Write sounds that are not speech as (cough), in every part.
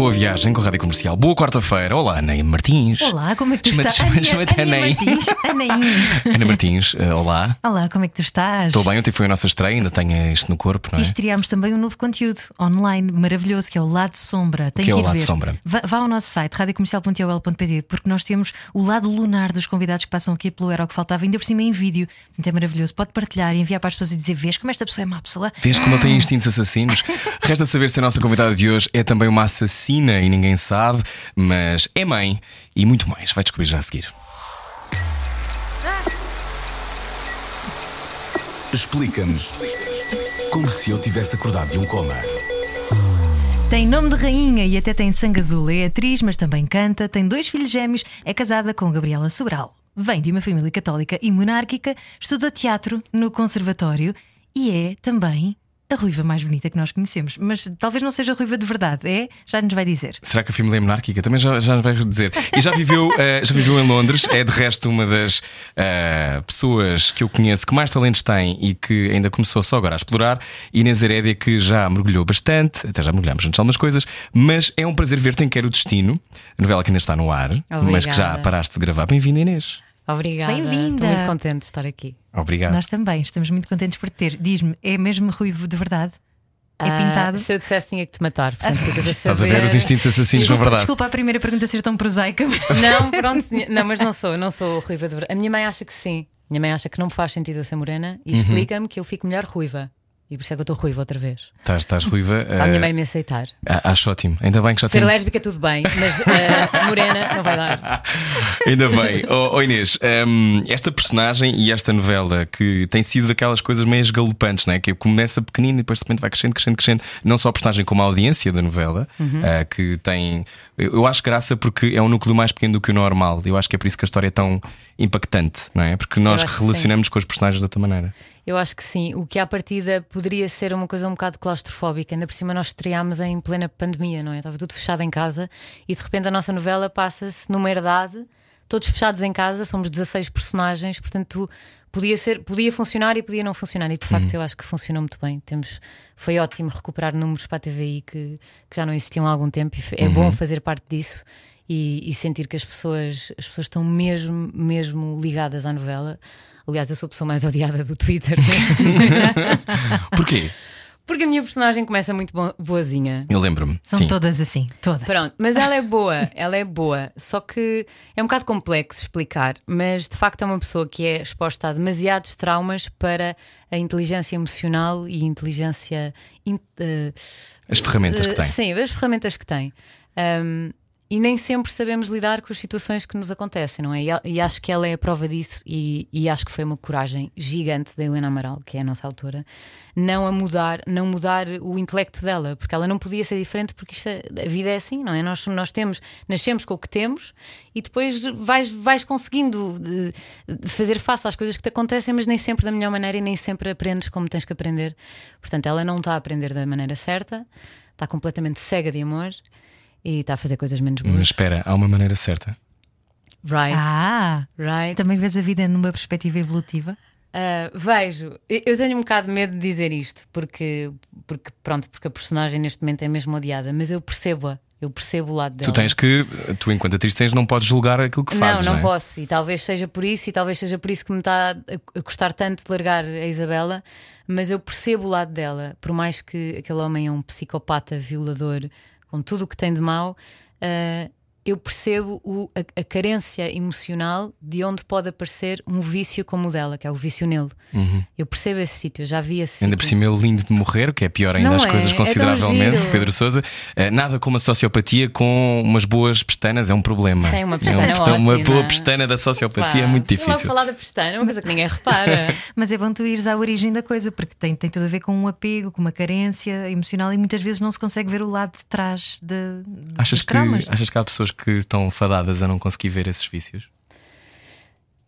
Boa viagem com a Rádio Comercial. Boa quarta-feira. Olá, Ana Martins. Olá, como é que tu estás? chama- (laughs) chama-te Ana. Martins. (laughs) Ana Martins, eh, olá. Olá, como é que tu estás? Estou bem, ontem foi a nossa estreia, ainda tenho isto no corpo, não E é? estreámos também um novo conteúdo online maravilhoso que é o Lado Sombra. Tem que é o Lado ver. Sombra? Vá, vá ao nosso site radiocomercial.ol.pt porque nós temos o lado lunar dos convidados que passam aqui pelo Era o que Faltava, ainda por cima em vídeo. Portanto, é maravilhoso. Pode partilhar e enviar para as pessoas e dizer: Vês como esta pessoa é má pessoa? Vês como ele tem (laughs) instintos assassinos? Resta saber se a nossa convidada de hoje é também uma assassina e ninguém sabe, mas é mãe e muito mais. Vai descobrir já a seguir. Explica-nos como se eu tivesse acordado de um coma. Tem nome de rainha e até tem sangue azul. É atriz, mas também canta. Tem dois filhos gêmeos. É casada com Gabriela Sobral. Vem de uma família católica e monárquica. Estuda teatro no Conservatório e é também a ruiva mais bonita que nós conhecemos. Mas talvez não seja ruiva de verdade. É? Já nos vai dizer. Será que a família é monárquica? Também já, já nos vai dizer. E já viveu, (laughs) eh, já viveu em Londres, é de resto uma das eh, pessoas que eu conheço que mais talentos tem e que ainda começou só agora a explorar. Inês Herédia, que já mergulhou bastante, até já mergulhamos juntos algumas coisas, mas é um prazer ver-te em Quero o Destino, a novela que ainda está no ar, mas que já Obrigada. paraste de gravar. Bem-vinda, Inês. Obrigada. Bem-vinda. Estou muito contente de estar aqui. Obrigado. Nós também estamos muito contentes por te ter. Diz-me, é mesmo ruivo de verdade? É Ah, pintado? Se eu dissesse, tinha que te matar. Portanto, Estás a ver os instintos assassinos, na verdade. Desculpa a primeira pergunta ser tão prosaica. (laughs) Não, pronto. Não, mas não sou, não sou ruiva de verdade. A minha mãe acha que sim. Minha mãe acha que não me faz sentido eu ser morena Uhum. e explica-me que eu fico melhor ruiva. E por isso é que eu estou ruiva outra vez. Estás, estás ruiva. (laughs) A minha eh, mãe me aceitar. a- Acho ótimo. Ainda bem que já Ser tem. lésbica, tudo bem, mas eh, (laughs) morena não vai dar. Ainda bem. (laughs) Oh, oh Inês, hum, esta personagem e esta novela que tem sido daquelas coisas meio galopantes, não é? que começa pequenino e depois de repente vai crescendo, crescendo, crescendo. Não só a personagem, como a audiência da novela, Uhum. ah, que tem. Eu acho graça porque é um núcleo mais pequeno do que o normal. Eu acho que é por isso que a história é tão impactante, não é? Porque nós relacionamos com os personagens de outra maneira. Eu acho que sim. O que à partida poderia ser uma coisa um bocado claustrofóbica. Ainda por cima nós estreámos em plena pandemia, não é? Estava tudo fechado em casa e de repente a nossa novela passa-se numa herdade, todos fechados em casa, somos 16 personagens, portanto podia, ser, podia funcionar e podia não funcionar. E de facto eu acho que funcionou muito bem. Temos, foi ótimo recuperar números para a TVI que, que já não existiam há algum tempo e é bom fazer parte disso. E, e sentir que as pessoas, as pessoas estão mesmo, mesmo ligadas à novela. Aliás, eu sou a pessoa mais (laughs) odiada do Twitter. (laughs) Porquê? Porque a minha personagem começa muito bo- boazinha. Eu lembro-me. São Sim. todas assim, todas. Pronto, mas ela é boa, (laughs) ela é boa. Só que é um bocado complexo explicar, mas de facto é uma pessoa que é exposta a demasiados traumas para a inteligência emocional e inteligência. in- eh, As ferramentas que eh, tem. Sim, as ferramentas que tem. Um, e nem sempre sabemos lidar com as situações que nos acontecem, não é? E, e acho que ela é a prova disso, e, e acho que foi uma coragem gigante da Helena Amaral, que é a nossa autora, não a mudar, não mudar o intelecto dela, porque ela não podia ser diferente, porque isto é- a vida é assim, não é? Nós, nós temos, nascemos com o que temos e depois vais, vais conseguindo de fazer face às coisas que te acontecem, mas nem sempre da melhor maneira e nem sempre aprendes como tens que aprender. Portanto, ela não está a aprender da maneira certa, está completamente cega de amor e está a fazer coisas menos Mas boas. espera, há uma maneira certa. Right, Ah, right. também vês a vida numa perspectiva evolutiva? Uh, vejo, eu tenho um bocado de medo de dizer isto, porque, porque pronto, porque a personagem neste momento é mesmo odiada, mas eu percebo-a, eu percebo o lado dela. Tu tens que, tu enquanto atriz tens, não podes julgar aquilo que fazes. não, não é? posso, e talvez seja por isso, e talvez seja por isso que me está a, a custar tanto de largar a Isabela, mas eu percebo o lado dela, por mais que aquele homem é um psicopata, violador, com tudo o que tem de mau, ah, eu percebo o- a, a carência emocional de onde pode aparecer um vício como o dela, que é o vício nele. Eu percebo esse sítio, eu já vi esse Uhum. Ainda por sítio. cima, ele lindo de morrer, o que é pior ainda Não as é? coisas É consideravelmente. giro. Pedro Souza, Eh, nada como a sociopatia com umas boas pestanas é um problema. Tem uma É um pestana (laughs) portão- Uma ótima. boa pestana da sociopatia é Pá, muito difícil. falar da pestana é uma coisa que ninguém repara. (laughs) Mas é bom tu ires à origem da coisa, porque tem, tem tudo a ver com um apego, com uma carência emocional e muitas vezes não se consegue ver o lado de trás de, de Achas dos que, traumas. achas que há pessoas que estão fadadas a não conseguir ver esses vícios?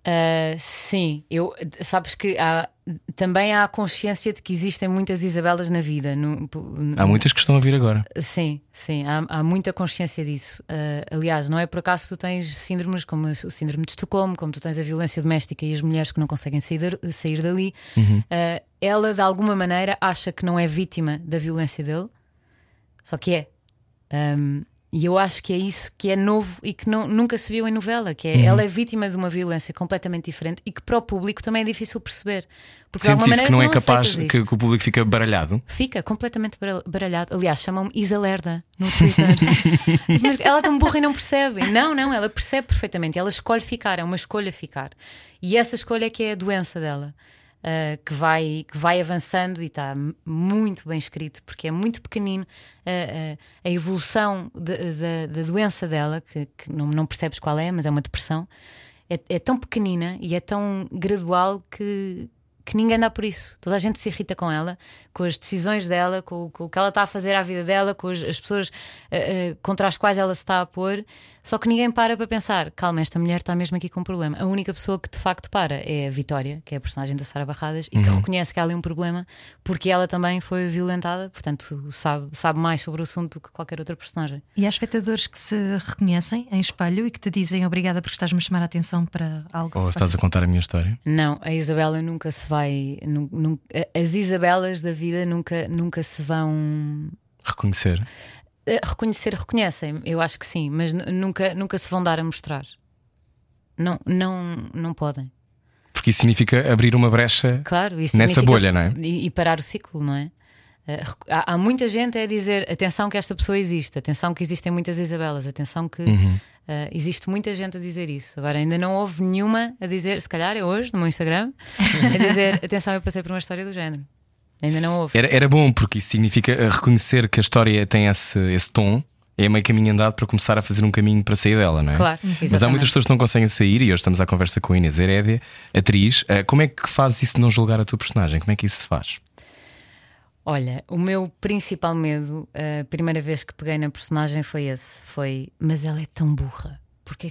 Uh, sim, eu sabes que há, também há a consciência de que existem muitas Isabelas na vida. No, no, Há muitas que estão a vir agora. Sim, sim, há, há muita consciência disso. Uh, aliás, não é por acaso que tu tens síndromes como o síndrome de Estocolmo, como tu tens a violência doméstica e as mulheres que não conseguem sair, sair dali. Uhum. Uh, ela, de alguma maneira, acha que não é vítima da violência dele, só que é. Um, e eu acho que é isso que é novo e que não, nunca se viu em novela, que é Uhum. ela é vítima de uma violência completamente diferente e que para o público também é difícil perceber. Porque Sentes isso que não tu é capaz, que, que o público fica baralhado? Fica completamente bara- baralhado. Aliás, chamam-me Isa Lerda no Twitter. (laughs) Ela é tão burra e não percebe. Não, não, ela percebe perfeitamente. Ela escolhe ficar, é uma escolha ficar. E essa escolha é que é a doença dela. Ah, que, vai, que vai avançando e está muito bem escrito, porque é muito pequenino ah, ah, a evolução da- doença dela, que, que não, não percebes qual é, mas é uma depressão, é, é tão pequenina e é tão gradual que, que ninguém dá por isso. Toda a gente se irrita com ela, com as decisões dela, com, com o que ela está a fazer à vida dela, com as, as pessoas contra as quais ela se está a pôr. Só que ninguém para para pensar: calma, esta mulher está mesmo aqui com um problema. A única pessoa que de facto para é a Vitória, que é a personagem da Sara Barradas, e que reconhece que há ali um problema porque ela também foi violentada, portanto sabe, sabe mais sobre o assunto do que qualquer outra personagem. E há espectadores que se reconhecem em espelho e que te dizem obrigada porque estás-me a chamar a atenção para algo. Ou estás a contar a minha história? Não, a Isabela nunca se vai. nu- nu- as Isabelas da vida nunca, nunca se vão Reconhecer. Eh, Reconhecer, reconhecem, eu acho que sim, mas nu- nunca, nunca se vão dar a mostrar. Não, não, não podem. Porque isso significa abrir uma brecha. Claro, isso Nessa bolha, não é? E, e parar o ciclo, não é? Eh, há, há muita gente a dizer atenção que esta pessoa existe, atenção que existem muitas Isabelas, atenção que Uhum. eh, existe muita gente a dizer isso. Agora ainda não houve nenhuma a dizer, se calhar é hoje no meu Instagram, (laughs) a dizer atenção, eu passei por uma história do género. Ainda não houve. Era, era bom, porque isso significa eh, reconhecer que a história tem esse, esse tom. É meio caminho andado para começar a fazer um caminho para sair dela, não é? Claro, Mas há exatamente. muitas pessoas que não conseguem sair e hoje estamos à conversa com a Inês Herédia, atriz. Eh, Como é que fazes isso de não julgar a tua personagem? Como é que isso se faz? Olha, o meu principal medo, a primeira vez que peguei na personagem foi esse: foi, mas ela é tão burra. Porque é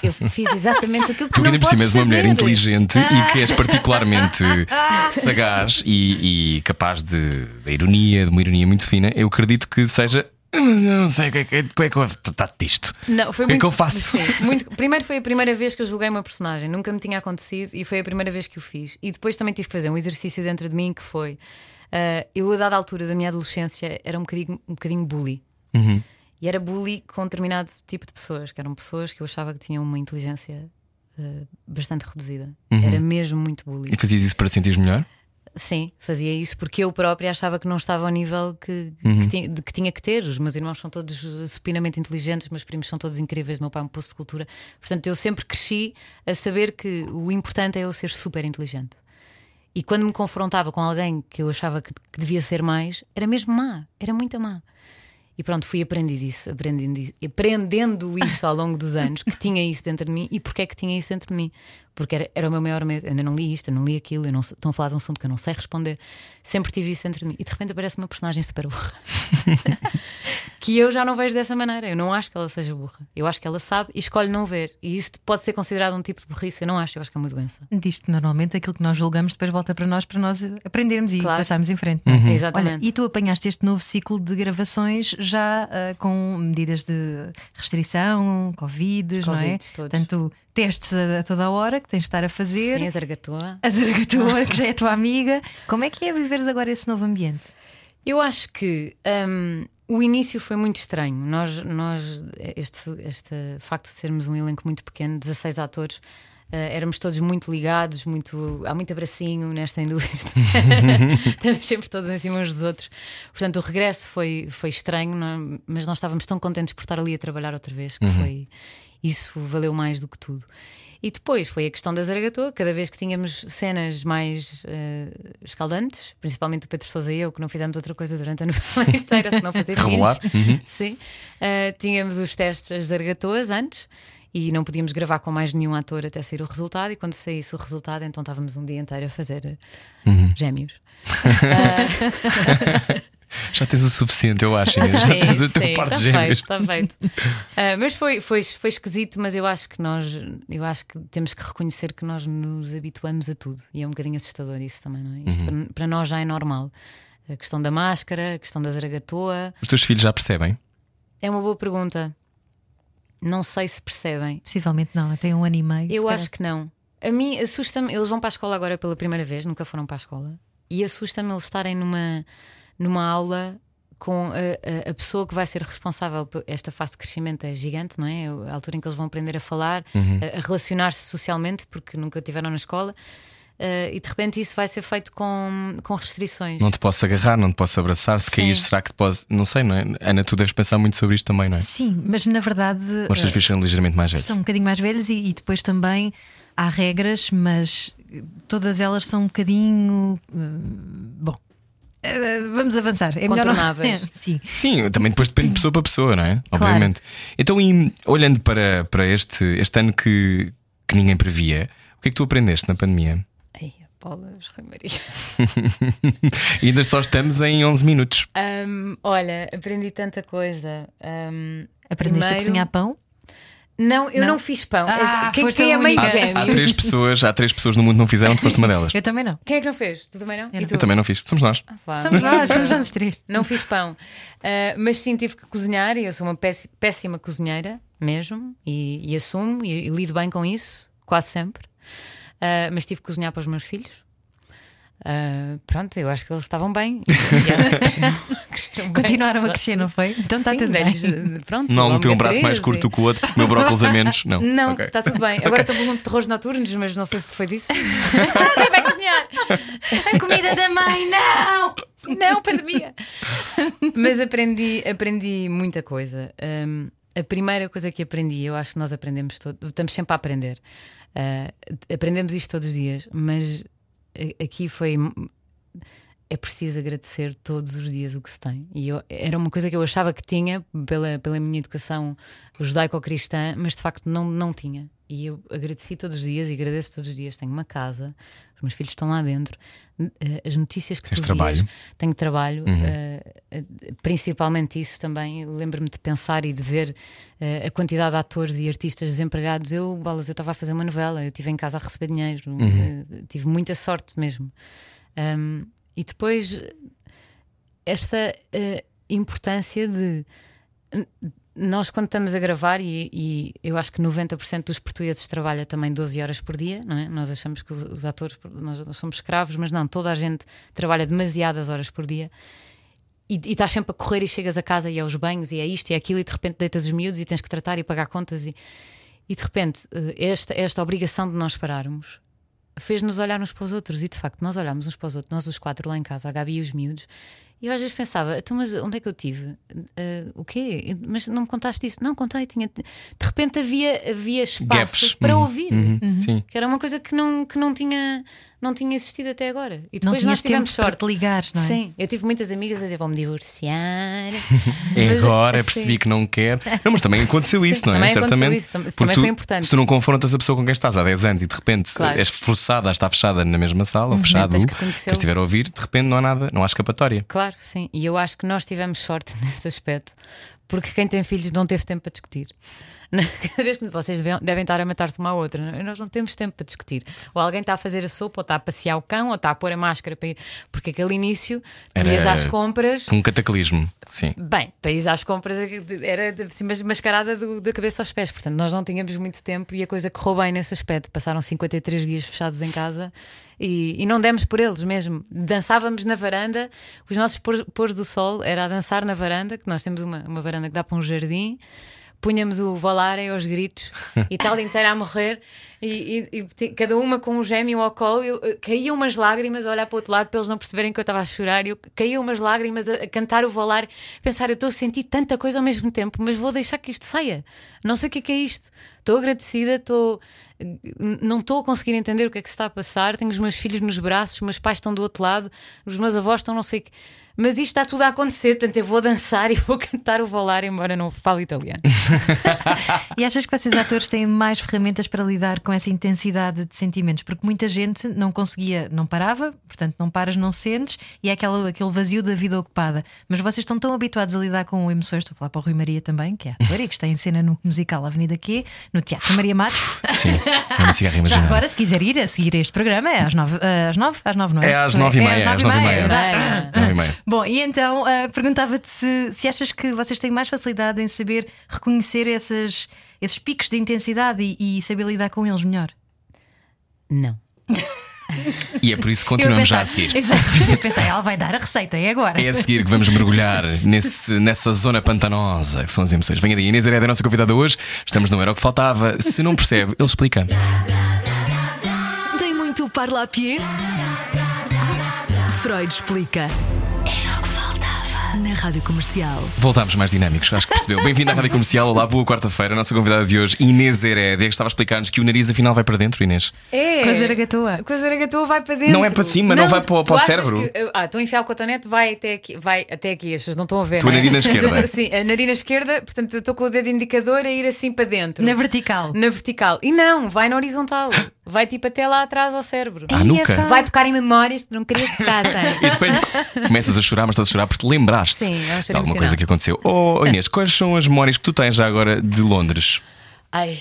que eu fiz exatamente aquilo que Tu não ainda por cima és uma mulher inteligente e que és particularmente (laughs) sagaz e, e capaz de, de ironia, de uma ironia muito fina. Eu acredito que seja. "Mas eu Não sei é como é que eu vou tratar disto. Não, foi O que é que eu faço? Sim, muito- primeiro foi a primeira vez que eu julguei uma personagem, nunca me tinha acontecido e foi a primeira vez que o fiz. E depois também tive que fazer um exercício dentro de mim que foi: ah, eu, a dada altura da minha adolescência, era um bocadinho, um bocadinho bully. Uhum. E era bully com determinado tipo de pessoas, que eram pessoas que eu achava que tinham uma inteligência ah, bastante reduzida. Uhum. Era mesmo muito bully. E fazias isso para te sentires melhor? Sim, fazia isso porque eu própria achava que não estava ao nível que, Uhum. que, tinha, de que tinha que ter. Os meus irmãos são todos supinamente inteligentes, os meus primos são todos incríveis, meu pai é um poço de cultura. Portanto, eu sempre cresci a saber que o importante é eu ser super inteligente. E quando me confrontava com alguém que eu achava que, que devia ser mais, era mesmo má, era muito má. E pronto, fui aprendendo isso, aprendendo isso, aprendendo isso ao longo dos anos, que tinha isso dentro de mim e porque é que tinha isso dentro de mim. Porque era, era o meu maior medo. Eu ainda não li isto, eu não li aquilo, eu não sei- estão a falar de um assunto que eu não sei responder. Sempre tive isso dentro de mim. E de repente aparece uma personagem super burra. (laughs) que eu já não vejo dessa maneira. Eu não acho que ela seja burra. Eu acho que ela sabe e escolhe não ver. E isso pode ser considerado um tipo de burrice. Eu não acho, eu acho que é uma doença. Diz-te normalmente aquilo que nós julgamos depois volta para nós para nós aprendermos e Claro. passarmos em frente. não é? Olha, Exatamente. e tu apanhaste este novo ciclo de gravações já ah, com medidas de restrição, Covid, não é? Todos. Portanto, testes a, a toda a hora que tens de estar a fazer. Sim, a zargatoa. A Zaragatua, que já é a tua amiga. Como é que é viveres agora esse novo ambiente? Eu acho que hum, o início foi muito estranho. Nós, nós este, este facto de sermos um elenco muito pequeno, 16 atores, eh, éramos todos muito ligados, muito, há muito abracinho nesta indústria. (laughs) Estamos sempre todos em cima uns dos outros. Portanto, o regresso foi, foi estranho, não é? mas nós estávamos tão contentes por estar ali a trabalhar outra vez que foi isso valeu mais do que tudo. E depois foi a questão da Zaragatua, cada vez que tínhamos cenas mais eh, escaldantes, principalmente o Pedro Sousa e eu, que não fizemos outra coisa durante a novela (laughs) inteira, se não fazer filhos. Sim. Eh, tínhamos os testes, as Zaragatuas antes. E não podíamos gravar com mais nenhum ator até sair o resultado. E quando saísse o resultado, então estávamos um dia inteiro a fazer eh, gêmeos. (laughs) (laughs) Já tens o suficiente, eu acho. Inês. Já (laughs) tens o teu sim, par de está gêmeos. feito, está feito. Ah, mas foi, foi, foi esquisito, mas eu acho que nós eu acho que temos que reconhecer que nós nos habituamos a tudo. E é um bocadinho assustador isso também, não é? Isto Uhum. para, para nós já é normal. A questão da máscara, a questão da zaragatoa. Os teus filhos já percebem? É uma boa pergunta. Não sei se percebem. Possivelmente não, tem um ano e meio. Eu acho que não. A mim assusta-me, eles vão para a escola agora pela primeira vez, nunca foram para a escola, e assusta-me eles estarem numa, numa aula com a, a- a pessoa que vai ser responsável por esta fase de crescimento é gigante, não é? É A altura em que eles vão aprender a falar, a, a relacionar-se socialmente, porque nunca estiveram na escola, eh, e de repente isso vai ser feito com, com restrições. Não te posso agarrar, não te posso abraçar. Se cair, será que te posso. Não sei, não é? Ana, tu deves pensar muito sobre isto também, não é? Sim, mas na verdade Os teus filhos são ligeiramente mais velhos. são um bocadinho mais velhos e, e depois também há regras, mas todas elas são um bocadinho. eh, bom. Eh, Vamos avançar. É melhor não-. (laughs) Sim. Sim, também depois depende de pessoa para pessoa, não é? Claro. Obviamente. Então, e, olhando para, para este, este ano que, que ninguém previa, o que é que tu aprendeste na pandemia? Ai, bolas, Rui Maria. E (laughs) ainda só estamos em 11 minutos. Ahm, olha, aprendi tanta coisa. Ahm, Aprendeste a primeiro- cozinhar pão? Não, eu não, Não? fiz pão. Ah, quem foste quem a é meio única. Há, há três pessoas, há três pessoas no mundo que não fizeram, tu foste uma delas. (laughs) Eu também não. Quem é que não fez? Tu também não? E tu? Eu também não fiz. Somos nós. Ah. Somos nós, somos nós os três. Não fiz pão. Ah, mas sim, tive que cozinhar e eu sou uma péssima, cozinheira mesmo e, e assumo e, e lido bem com isso, quase sempre. Ah, mas tive que cozinhar para os meus filhos. Ah, pronto, eu acho que eles estavam bem. (laughs) E acho que cresceram- (laughs) cresceram bem. Continuaram a crescer, não foi? Então está tudo bem. dei-lhes, Pronto, Não meteu um braço mais 3 curto e- do que o outro, porque comeu brócolis a menos. (laughs) Não. Não, está tudo bem. Agora estou com terrores noturnos, mas não sei se foi disso. Vai cozinhar! A comida da mãe, não! Não, pandemia! Mas aprendi, aprendi muita coisa. Hum, a primeira coisa que aprendi, eu acho que nós aprendemos todos, estamos sempre a aprender. Ah, aprendemos isto todos os dias, mas aqui foi. É preciso agradecer todos os dias o que se tem. E eu- era uma coisa que eu achava que tinha pela, pela minha educação judaico-cristã, mas de facto não, não tinha. E eu agradeci todos os dias e agradeço todos os dias. Tenho uma casa, os meus filhos estão lá dentro, eh, as notícias que Tens tu trabalho. vias, tenho trabalho, eh, eh, principalmente isso também. Lembro-me de pensar e de ver eh, a quantidade de atores e artistas desempregados. Eu, bolas, eu estava a fazer uma novela, eu estive em casa a receber dinheiro, eh, tive muita sorte mesmo. Um, e depois esta importância de nós quando estamos a gravar e, e eu acho que 90% dos portugueses trabalha também 12 horas por dia, não é? Nós achamos que os, os atores nós, nós somos escravos, mas não, toda a gente trabalha demasiadas horas por dia. E, estás sempre a correr e chegas a casa e é os banhos e é isto e é aquilo e de repente deitas os miúdos e tens que tratar e pagar contas e, e de repente eh, esta, esta obrigação de nós pararmos fez-nos olhar uns para os outros e de facto nós olhámos uns para os outros, nós os quatro lá em casa, a Gabi e os miúdos, e eu às vezes pensava, então, mas onde é que eu tive? Eh, o quê? Mas não me contaste isso? Não, contei, tinha. De repente havia, havia espaço Gaps. para Uhum, ouvir. uhum, Sim. Que era uma coisa que não, que não, tinha, não tinha existido até agora. E depois nós tivemos tempo para sorte. te ligar, não é? Sim, eu tive muitas amigas a dizer vou-me divorciar. (laughs) É Mas, agora, assim, percebi que não quer. Não, mas também aconteceu Sim, isso, não é? também aconteceu Certamente. isso, tam- também tu- foi importante. Se tu não confrontas a pessoa com quem estás há 10 anos e de repente Claro. és forçada a estar fechada na mesma sala, ou fechado, tens que estiver a ouvir, de repente não há nada, não há escapatória. Claro, sim. E eu acho que nós tivemos sorte (laughs) nesse aspecto, porque quem tem filhos não teve tempo para discutir. (laughs) Cada vez que vocês devem, devem estar a matar-se uma à outra, é? nós não temos tempo para discutir. Ou alguém está a fazer a sopa, ou está a passear o cão, ou está a pôr a máscara para ir. Porque aquele início, tu ias às compras. Um cataclismo, sim. Bem, para ir às compras era assim, mas mascarada do- da cabeça aos pés, portanto nós não tínhamos muito tempo e a coisa correu bem nesse aspecto. Passaram 53 dias fechados em casa e, e não demos por eles mesmo. Dançávamos na varanda, os nossos pôr- do sol era a dançar na varanda, que nós temos uma, uma varanda que dá para um jardim. Punhamos o Valarem aos gritos e tal inteira a morrer, e, e- e cada uma com um gêmeo ao colo. Eu, caíam umas lágrimas a olhar para o outro lado para eles não perceberem que eu estava a chorar. Eu caíam umas lágrimas a, a cantar o Valar, pensar: eu estou a sentir tanta coisa ao mesmo tempo, mas vou deixar que isto saia. Não sei o que é, que é isto. Estou agradecida, estou. Não estou a conseguir entender o que é que se está a passar. Tenho os meus filhos nos braços, os meus pais estão do outro lado, os meus avós estão não sei o que. Mas isto está tudo a acontecer, portanto eu vou dançar e vou (laughs) cantar o Volar, embora não fale italiano. (laughs) E achas que vocês atores têm mais ferramentas para lidar com essa intensidade de sentimentos? Porque muita gente não conseguia, não parava, portanto, não paras, não sentes, e é aquela, aquele vazio da vida ocupada. Mas vocês estão tão habituados a lidar com emoções, estou a falar para o Rui Maria também, que é ator e que está em cena no musical Avenida Q, no Teatro Maria Matos. Sim, é uma cigarra (laughs) Já agora, se quiser ir a seguir este programa, é às nove, eh, às nove, às nove não é? É às nove e meia, às nove e meia. exato. Nove e meia. Bom, e então ah, perguntava-te se, se achas que vocês têm mais facilidade em saber reconhecer essas, esses picos de intensidade e, e saber lidar com eles melhor. Não. E é por isso que (laughs) continuamos pensar- já a seguir. (laughs) Exato, eu pensei, ela vai dar a receita, é agora. É a seguir que vamos mergulhar nesse, nessa zona pantanosa que são as emoções. Venha daí, Inês Hereda é a nossa convidada hoje. Estamos no Era o que Faltava. Se não percebe, ele explica. Tem muito parlapié? Freud explica. Era o que faltava. Na rádio comercial. Voltámos mais dinâmicos, acho que percebeu. Bem-vindo à Rádio Comercial. Olá, boa quarta-feira. A nossa convidada de hoje, Inês Hereda, que estava a explicar-nos que o nariz afinal vai para dentro, Inês. É. Coisa gatoa. A coisa gatoa vai para dentro. Não é para cima, não vai para o- tu para o cérebro? que- ah, estou a enfiar o cotonete, vai até aqui, vai até aqui, as pessoas não estão a ver. Tua não é? narina esquerda. (laughs) Tô- Sim, a narina esquerda, portanto, eu estou com o dedo indicador a ir assim para dentro. Na vertical. Na vertical. E não, vai na horizontal. Vai tipo até lá atrás ao cérebro. À nuca. Vai tocar em memórias que não querias tocar, (laughs) E depois começas a chorar, mas estás a chorar porque te lembraste Sim, é um de alguma emocional. coisa que aconteceu. Oh, Inês, quais são as memórias que tu tens já agora de Londres? Ai.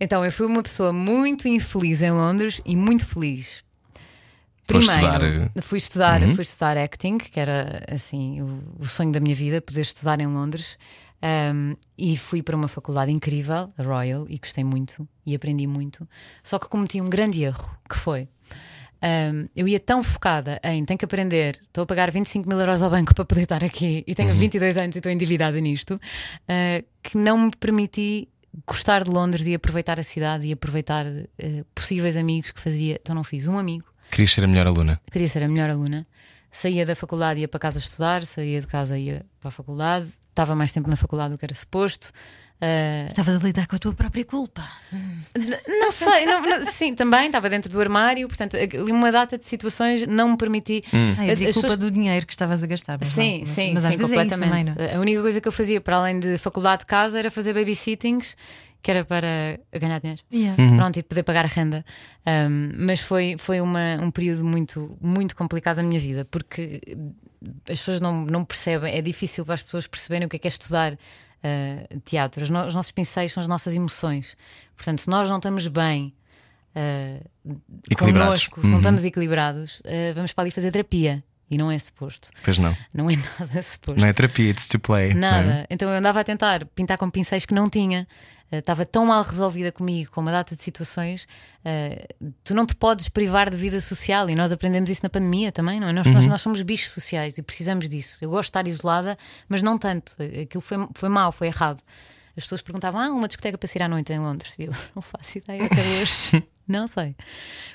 Então, eu fui uma pessoa muito infeliz em Londres e muito feliz. Primeiro, estudar, eh, Uhum. fui estudar, fui estudar acting, que era assim o, o sonho da minha vida, poder estudar em Londres. Um, e fui para uma faculdade incrível, a Royal, e gostei muito e aprendi muito. Só que cometi um grande erro, que foi um, eu ia tão focada em tenho que aprender, estou a pagar 25 mil euros ao banco para poder estar aqui e tenho Uhum. 22 anos e estou endividada nisto, uh, que não me permiti gostar de Londres e aproveitar a cidade e aproveitar uh, possíveis amigos que fazia. Então não fiz um amigo, Querias ser a melhor aluna? queria ser a melhor aluna. Saía da faculdade, ia para casa estudar, saía de casa, ia para a faculdade, estava mais tempo na faculdade do que era suposto. Uh, Estavas a lidar com a tua própria culpa. não sei, não- não- sim, também estava dentro do armário, portanto, ali uma data de situações não me permiti. Hum. Ah, e a as culpa pessoas- do dinheiro que estavas a gastar. mas Sim, não, mas, sim, mas sim, é isso completamente. também, não é? A única coisa que eu fazia para além de faculdade de casa era fazer babysittings, que era para ganhar dinheiro. Yeah. Uhum. Pronto, e poder pagar a renda. Um, mas foi, foi uma, um período muito, muito complicado da minha vida, porque as pessoas não, não percebem, é difícil para as pessoas perceberem o que é que é estudar uh, teatro. Os, no- os nossos pincéis são as nossas emoções. Portanto, se nós não estamos bem. Uh, connosco, se não Uhum. estamos equilibrados, uh, vamos para ali fazer terapia. E não é suposto. Pois não. Não é (laughs) nada suposto. Não é terapia, it's to play. não é? Nada. Então eu andava a tentar pintar com pincéis que não tinha. Eh, Estava tão mal resolvida comigo, com uma data de situações. eh, tu não te podes privar de vida social e nós aprendemos isso na pandemia também, não é? Nós, Uhum. nós, nós somos bichos sociais e precisamos disso. Eu gosto de estar isolada, mas não tanto. Aquilo foi, foi mau, foi errado. As pessoas perguntavam: ah, uma discoteca para sair à noite em Londres. E eu (laughs) não faço ideia até hoje. (laughs) não sei.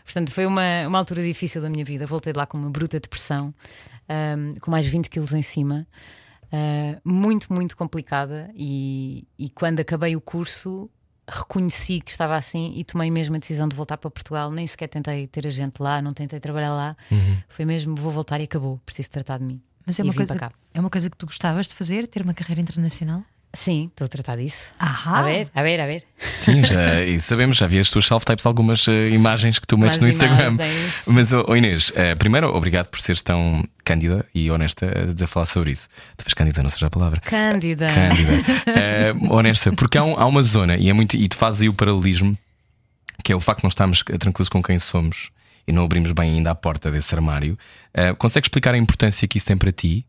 Portanto, foi uma, uma altura difícil da minha vida. Voltei de lá com uma bruta depressão, ahm, com mais 20 quilos em cima. Uh, muito, muito complicada. E, e quando acabei o curso, reconheci que estava assim e tomei mesmo a decisão de voltar para Portugal. Nem sequer tentei ter a gente lá, não tentei trabalhar lá. Foi mesmo, vou voltar e acabou. Preciso tratar de mim. Mas é uma, coisa, é uma coisa que tu gostavas de fazer, ter uma carreira internacional? Sim, estou a tratar disso. Ahá. A ver, a ver, a ver. Sim, já, e sabemos, já vi as tuas self-types, algumas eh, imagens que tu metes Umas no Instagram. imagens. Mas, oh, Inês, eh, primeiro, obrigado por seres tão cândida e honesta eh, de falar sobre isso. Talvez cândida não seja a palavra. Cândida. Cândida. Eh, honesta, porque há, um- há uma zona, e, é muito, e tu fazes aí o paralelismo, que é o facto de não estarmos tranquilos com quem somos e não abrimos bem ainda a porta desse armário. Eh, consegues explicar a importância que isso tem para ti?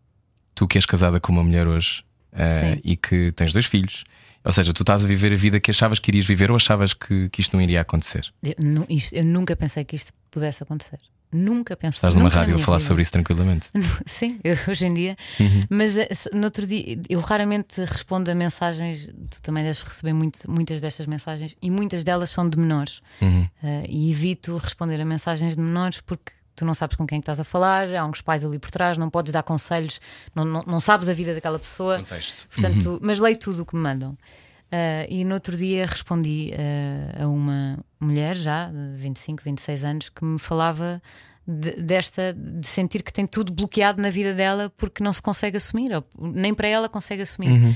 Tu que és casada com uma mulher hoje Sim. e que tens dois filhos. Ou seja, tu estás a viver a vida que achavas que irias viver ou achavas que, que isto não iria acontecer? Eu, nu- isto- eu nunca pensei que isto pudesse acontecer. Nunca pensei. Estás numa rádio a falar vida. sobre isso tranquilamente. (laughs) Sim, eu- hoje em dia. Uhum. Mas eh, no outro dia, eu raramente respondo a mensagens. Tu também deves receber muito- muitas destas mensagens e muitas delas são de menores. Uhum. Eh, e evito responder a mensagens de menores porque tu não sabes com quem é estás a falar, há uns pais ali por trás, não podes dar conselhos, não, não, não sabes a vida daquela pessoa. Contexto. Portanto, mas leio tudo o que me mandam. Uh, e no outro dia respondi uh, a uma mulher já de 25, 26 anos que me falava de, desta de sentir que tem tudo bloqueado na vida dela porque não se consegue assumir, ou nem para ela consegue assumir. Uhum.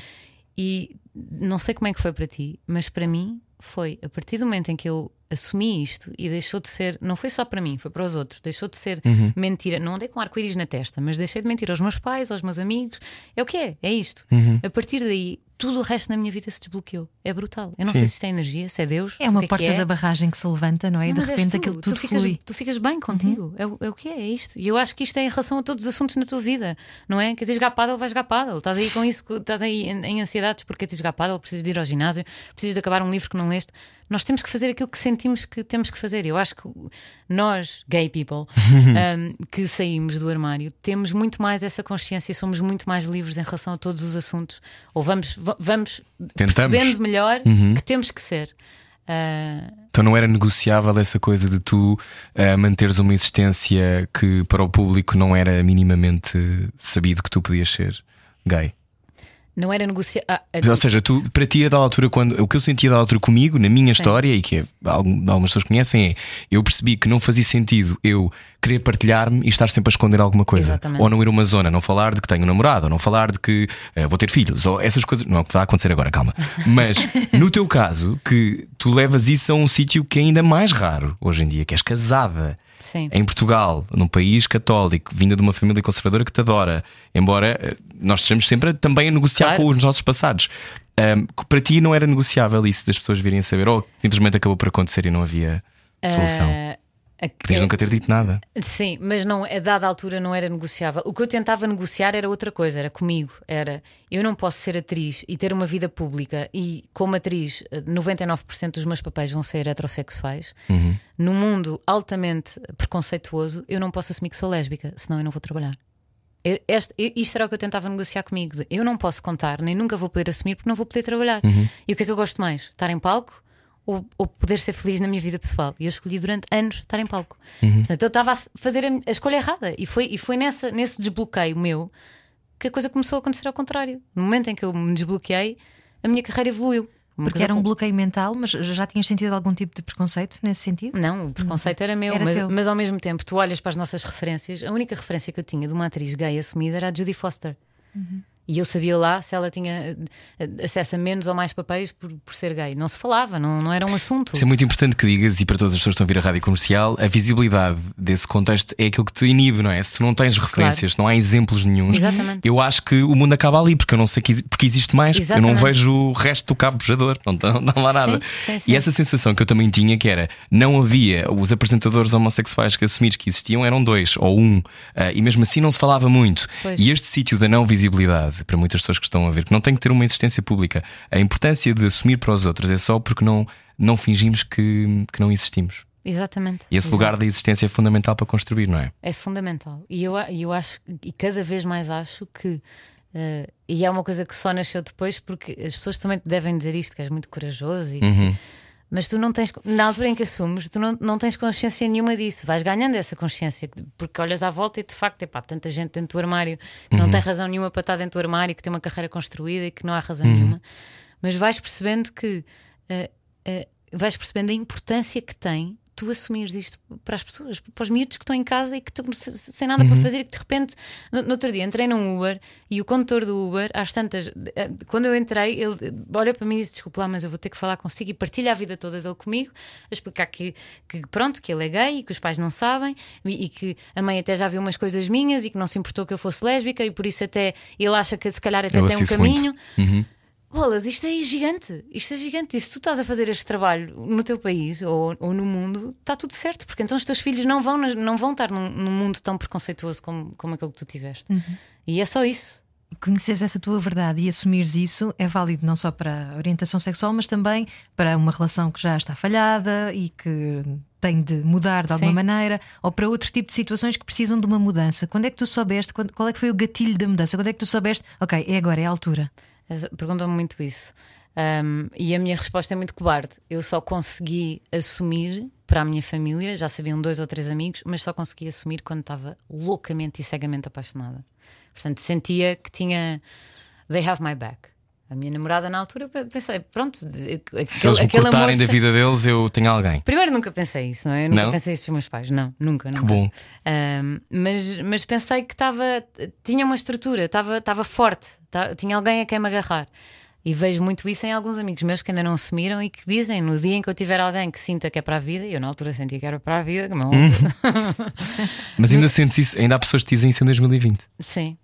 E não sei como é que foi para ti, mas para mim foi a partir do momento em que eu assumi isto e deixou de ser, não foi só para mim, foi para os outros, deixou de ser Uhum. mentira. Não andei com arco-íris na testa, mas deixei de mentir aos meus pais, aos meus amigos. É o que é, é isto. Uhum. A partir daí, tudo o resto na minha vida se desbloqueou. É brutal. Eu não Sim. sei se isto é energia, se é Deus. É uma que porta que é. da barragem que se levanta, não é? E Não, de és repente tu, aquilo tudo tu ficas, flui. Uhum. tu ficas bem contigo. É, o- é o que é, é isto. E eu acho que isto é em relação a todos os assuntos na tua vida, não é? Quer dizer, jogar pádel, vais jogar pádel. Estás aí com isso, estás aí em, em ansiedades porque queres jogar pádel, precisas de ir ao ginásio, precisas de acabar um livro que não leste. Nós temos que fazer aquilo que sentimos que temos que fazer. Eu acho que nós, gay people, (laughs) um, que saímos do armário, temos muito mais essa consciência, somos muito mais livres em relação a todos os assuntos. Ou vamos, va- vamos Tentamos. percebendo melhor Uhum. que temos que ser. Ah, Então não era negociável essa coisa de tu eh, manteres uma existência que para o público não era minimamente sabido que tu podias ser gay. Não era negociar. Ah, Ou seja, tu, para ti, a da altura, quando o que eu sentia da altura comigo, na minha Sim. história, e que é- algum- algumas pessoas conhecem, é eu percebi que não fazia sentido eu querer partilhar-me e estar sempre a esconder alguma coisa. Exatamente. Ou não ir a uma zona, não falar de que tenho um namorado, ou não falar de que eh, vou ter filhos, ou essas coisas. Não é o que vai acontecer agora, calma. (laughs) Mas no teu caso, que tu levas isso a um sítio que é ainda mais raro hoje em dia, que és casada. Sim. Em Portugal, num país católico, vinda de uma família conservadora que te adora, embora eh, nós estejamos sempre também a negociar Claro. com os nossos passados. Que para ti não era negociável isso das pessoas virem a saber, ou simplesmente acabou por acontecer e não havia solução. Ah, a- Podias nunca ter dito nada. Sim, mas não, a dada altura não era negociável. O que eu tentava negociar era outra coisa, era comigo. Era eu não posso ser atriz e ter uma vida pública e, como atriz, eh, 99% dos meus papéis vão ser heterossexuais. Num mundo altamente preconceituoso, eu não posso assumir que sou lésbica, senão eu não vou trabalhar. Este, isto era o que eu tentava negociar comigo. de eu não posso contar, nem nunca vou poder assumir porque não vou poder trabalhar. E o que é que eu gosto mais? Estar em palco ou, ou poder ser feliz na minha vida pessoal? E eu escolhi durante anos estar em palco. Portanto, eu estava a fazer a, a escolha errada. E foi, e foi nessa, nesse desbloqueio meu que a coisa começou a acontecer ao contrário. No momento em que eu me desbloqueei, a minha carreira evoluiu. Uma Porque era um bloqueio mental, mas já tinhas sentido algum tipo de preconceito nesse sentido? Não, o preconceito era meu, Era mas, teu. mas ao mesmo tempo, tu olhas para as nossas referências, a única referência que eu tinha de uma atriz gay assumida era a Judy Foster. E eu sabia lá se ela tinha eh, acesso a menos ou mais papéis por, por ser gay. Não se falava, não, não era um assunto. Isso é muito importante que digas, e para todas as pessoas que estão a vir a rádio comercial, a visibilidade desse contexto é aquilo que te inibe, não é? Se tu não tens referências, se não há exemplos Exatamente. eu acho que o mundo acaba ali, porque eu não sei que, porque existe mais, eu não Exatamente. vejo o resto do cabo bujador, não, não, não há nada. Sim, sim, sim. E essa sensação que eu também tinha que era não havia os apresentadores homossexuais que assumidos que existiam eram dois ou um, ah, e mesmo assim não se falava muito. Pois. E este sítio da não visibilidade, para muitas pessoas que estão a ver, que não tem que ter uma existência pública, a importância de assumir para os outros é só porque não, não fingimos que, que não existimos. Exatamente. E esse lugar da existência é fundamental para construir, não é? É fundamental. E eu, eu acho, e cada vez mais acho que. eh, e é uma coisa que só nasceu depois, porque as pessoas também devem dizer isto, que és muito corajoso, e- Uhum. Mas tu não tens, na altura em que assumes, tu não, não tens consciência nenhuma disso. Vais ganhando essa consciência, porque olhas à volta e de facto, epá, tanta gente dentro do armário que Uhum. não tem razão nenhuma para estar dentro do armário, que tem uma carreira construída e que não há razão Uhum. nenhuma. Mas vais percebendo que. eh, eh, vais percebendo a importância que tem tu assumires isto para as pessoas, para os miúdos que estão em casa e que estão se- se- sem nada para fazer e que de repente, no, no outro dia, entrei num Uber e o condutor do Uber, às tantas, eh, quando eu entrei, ele olha para mim e disse: Desculpa lá, mas eu vou ter que falar consigo e partilha a vida toda dele comigo, a explicar que, que pronto, que ele é gay e que os pais não sabem e, e que a mãe até já viu umas coisas minhas e que não se importou que eu fosse lésbica e por isso até ele acha que se calhar até Eu tem um caminho. Uhum. Bolas, isto é gigante, isto é gigante. E se tu estás a fazer este trabalho no teu país ou, ou no mundo, está tudo certo, porque então os teus filhos não vão, não vão estar num, num mundo tão preconceituoso como, como aquele que tu tiveste. E é só isso. Conheceres essa tua verdade e assumires isso é válido não só para a orientação sexual, mas também para uma relação que já está falhada e que tem de mudar de alguma Sim. maneira, ou para outro tipo de situações que precisam de uma mudança. Quando é que tu soubeste? Qual é que foi o gatilho da mudança? Quando é que tu soubeste? Ok, é agora, é a altura. As- Perguntam-me muito isso. Um, e a minha resposta é muito cobarde. Eu só consegui assumir para a minha família, já sabiam dois ou três amigos, mas só consegui assumir quando estava loucamente e cegamente apaixonada. Portanto, sentia que tinha. They have my back. A minha namorada na altura eu pensei, pronto, aquele, Se eles me cortarem da vida deles, eu tenho alguém. Primeiro nunca pensei isso, não é? Eu nunca Não? pensei isso dos meus pais, não, nunca, nunca. Que bom. Mas, mas pensei que estava tinha uma estrutura, estava estava forte, tinha alguém a quem me agarrar. E vejo muito isso em alguns amigos meus que ainda não assumiram e que dizem no dia em que eu tiver alguém que sinta que é para a vida, e eu na altura sentia que era para a vida, como é (laughs) óbvio. Mas ainda (laughs) sentes isso, ainda há pessoas que dizem isso em 2020. sim.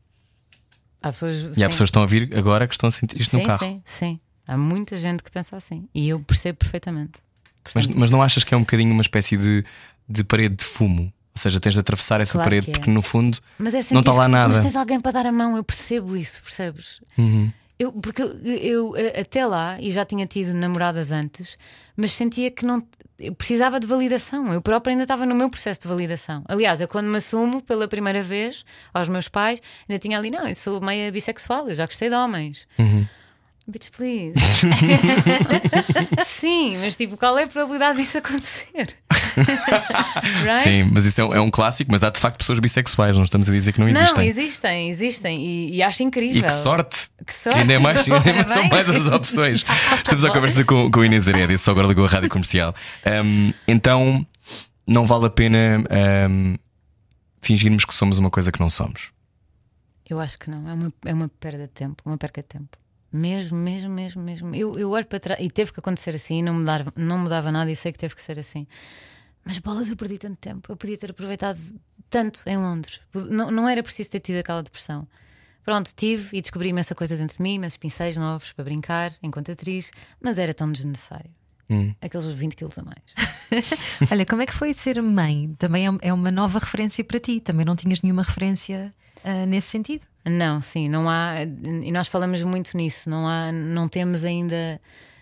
Há pessoas, E há pessoas que estão a vir agora que estão a sentir isto sim, no carro. sim, sim. Há muita gente que pensa assim. E eu percebo perfeitamente. Mas, Portanto, mas não achas que é um bocadinho uma espécie de, de parede de fumo? Ou seja, tens de atravessar essa Claro parede é. porque no fundo Mas é não está lá que- nada. Mas tens alguém para dar a mão, eu percebo isso, percebes? Uhum. Eu, porque eu, eu, eh, até lá, e já tinha tido namoradas antes, mas sentia que não eu precisava de validação. Eu própria ainda estava no meu processo de validação. Aliás, eu quando me assumo pela primeira vez aos meus pais, ainda tinha ali, não, eu sou meia bissexual, eu já gostei de homens. Uhum. Bitch, please. (laughs) Sim, mas tipo, qual é a probabilidade disso acontecer? (laughs) right? Sim, mas isso é um, é um clássico, mas há de facto pessoas bissexuais, não estamos a dizer que não Não, existem. existem, existem. E, e acho incrível. E que sorte! Que sorte. Ainda é mais, ainda (laughs) é são mais as opções. Estamos à conversa com, com a Inês Herédia, só agora ligou a rádio comercial. Ahm, então, não vale a pena ahm, fingirmos que somos uma coisa que não somos. Eu acho que não, é uma, é uma perda de tempo, uma perca de tempo. Mesmo, mesmo, mesmo, mesmo. Eu, eu olho para trás e teve que acontecer assim, e não mudava, não mudava nada e sei que teve que ser assim. Mas bolas, eu perdi tanto tempo. Eu podia ter aproveitado tanto em Londres. Não, não era preciso ter tido aquela depressão. Pronto, tive e descobri imensa coisa dentro de mim, imensos pincéis novos para brincar enquanto atriz, mas era tão desnecessário. Hum. Aqueles 20 quilos a mais. (laughs) Olha, como é que foi ser mãe? Também é- é uma nova referência para ti. Também não tinhas nenhuma referência ah, nesse sentido. Não, sim, não há, e nós falamos muito nisso, não há, não temos ainda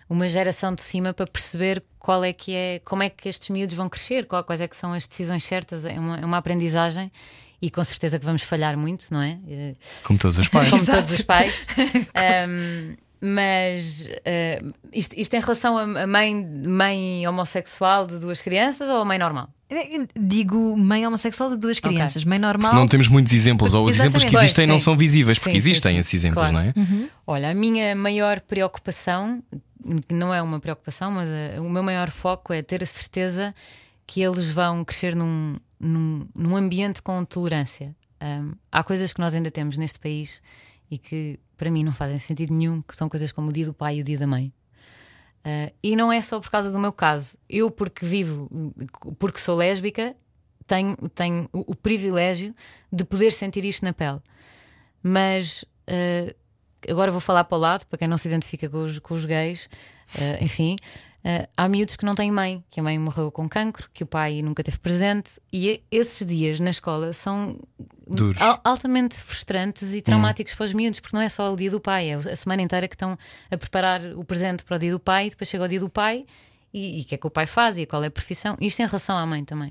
uma geração de cima para perceber qual é que é, como é que estes miúdos vão crescer, qual- quais é que são as decisões certas, é uma, é uma aprendizagem e com certeza que vamos falhar muito, não é? Eh, Como todos os pais. (laughs) Como Exato. todos os pais. (laughs) Um, mas uh, isto, isto em relação a a mãe, mãe homossexual de duas crianças ou a mãe normal? É, Digo mãe homossexual de duas crianças, mãe normal. Não temos muitos exemplos, ou os Exatamente. exemplos que existem Pois, não sim. são visíveis, porque Sim, existem sim. esses exemplos, Claro. não é? Olha, a minha maior preocupação, que não é uma preocupação, mas eh, o meu maior foco é ter a certeza que eles vão crescer num, num, num ambiente com tolerância. Um, há coisas que nós ainda temos neste país e que para mim não fazem sentido nenhum, que são coisas como o dia do pai e o dia da mãe. Uh, e não é só por causa do meu caso. Eu, porque vivo, porque sou lésbica, tenho, tenho o, o privilégio de poder sentir isto na pele. Mas uh, agora vou falar para o lado, para quem não se identifica com os, com os gays, uh, enfim. Uh, há miúdos que não têm mãe, que a mãe morreu com cancro, que o pai nunca teve presente, e esses dias na escola são Duros. al- altamente frustrantes e traumáticos para os miúdos, porque não é só o dia do pai, é a semana inteira que estão a preparar o presente para o dia do pai, e depois chega o dia do pai e o que é que o pai faz e qual é a profissão. Isto em relação à mãe também.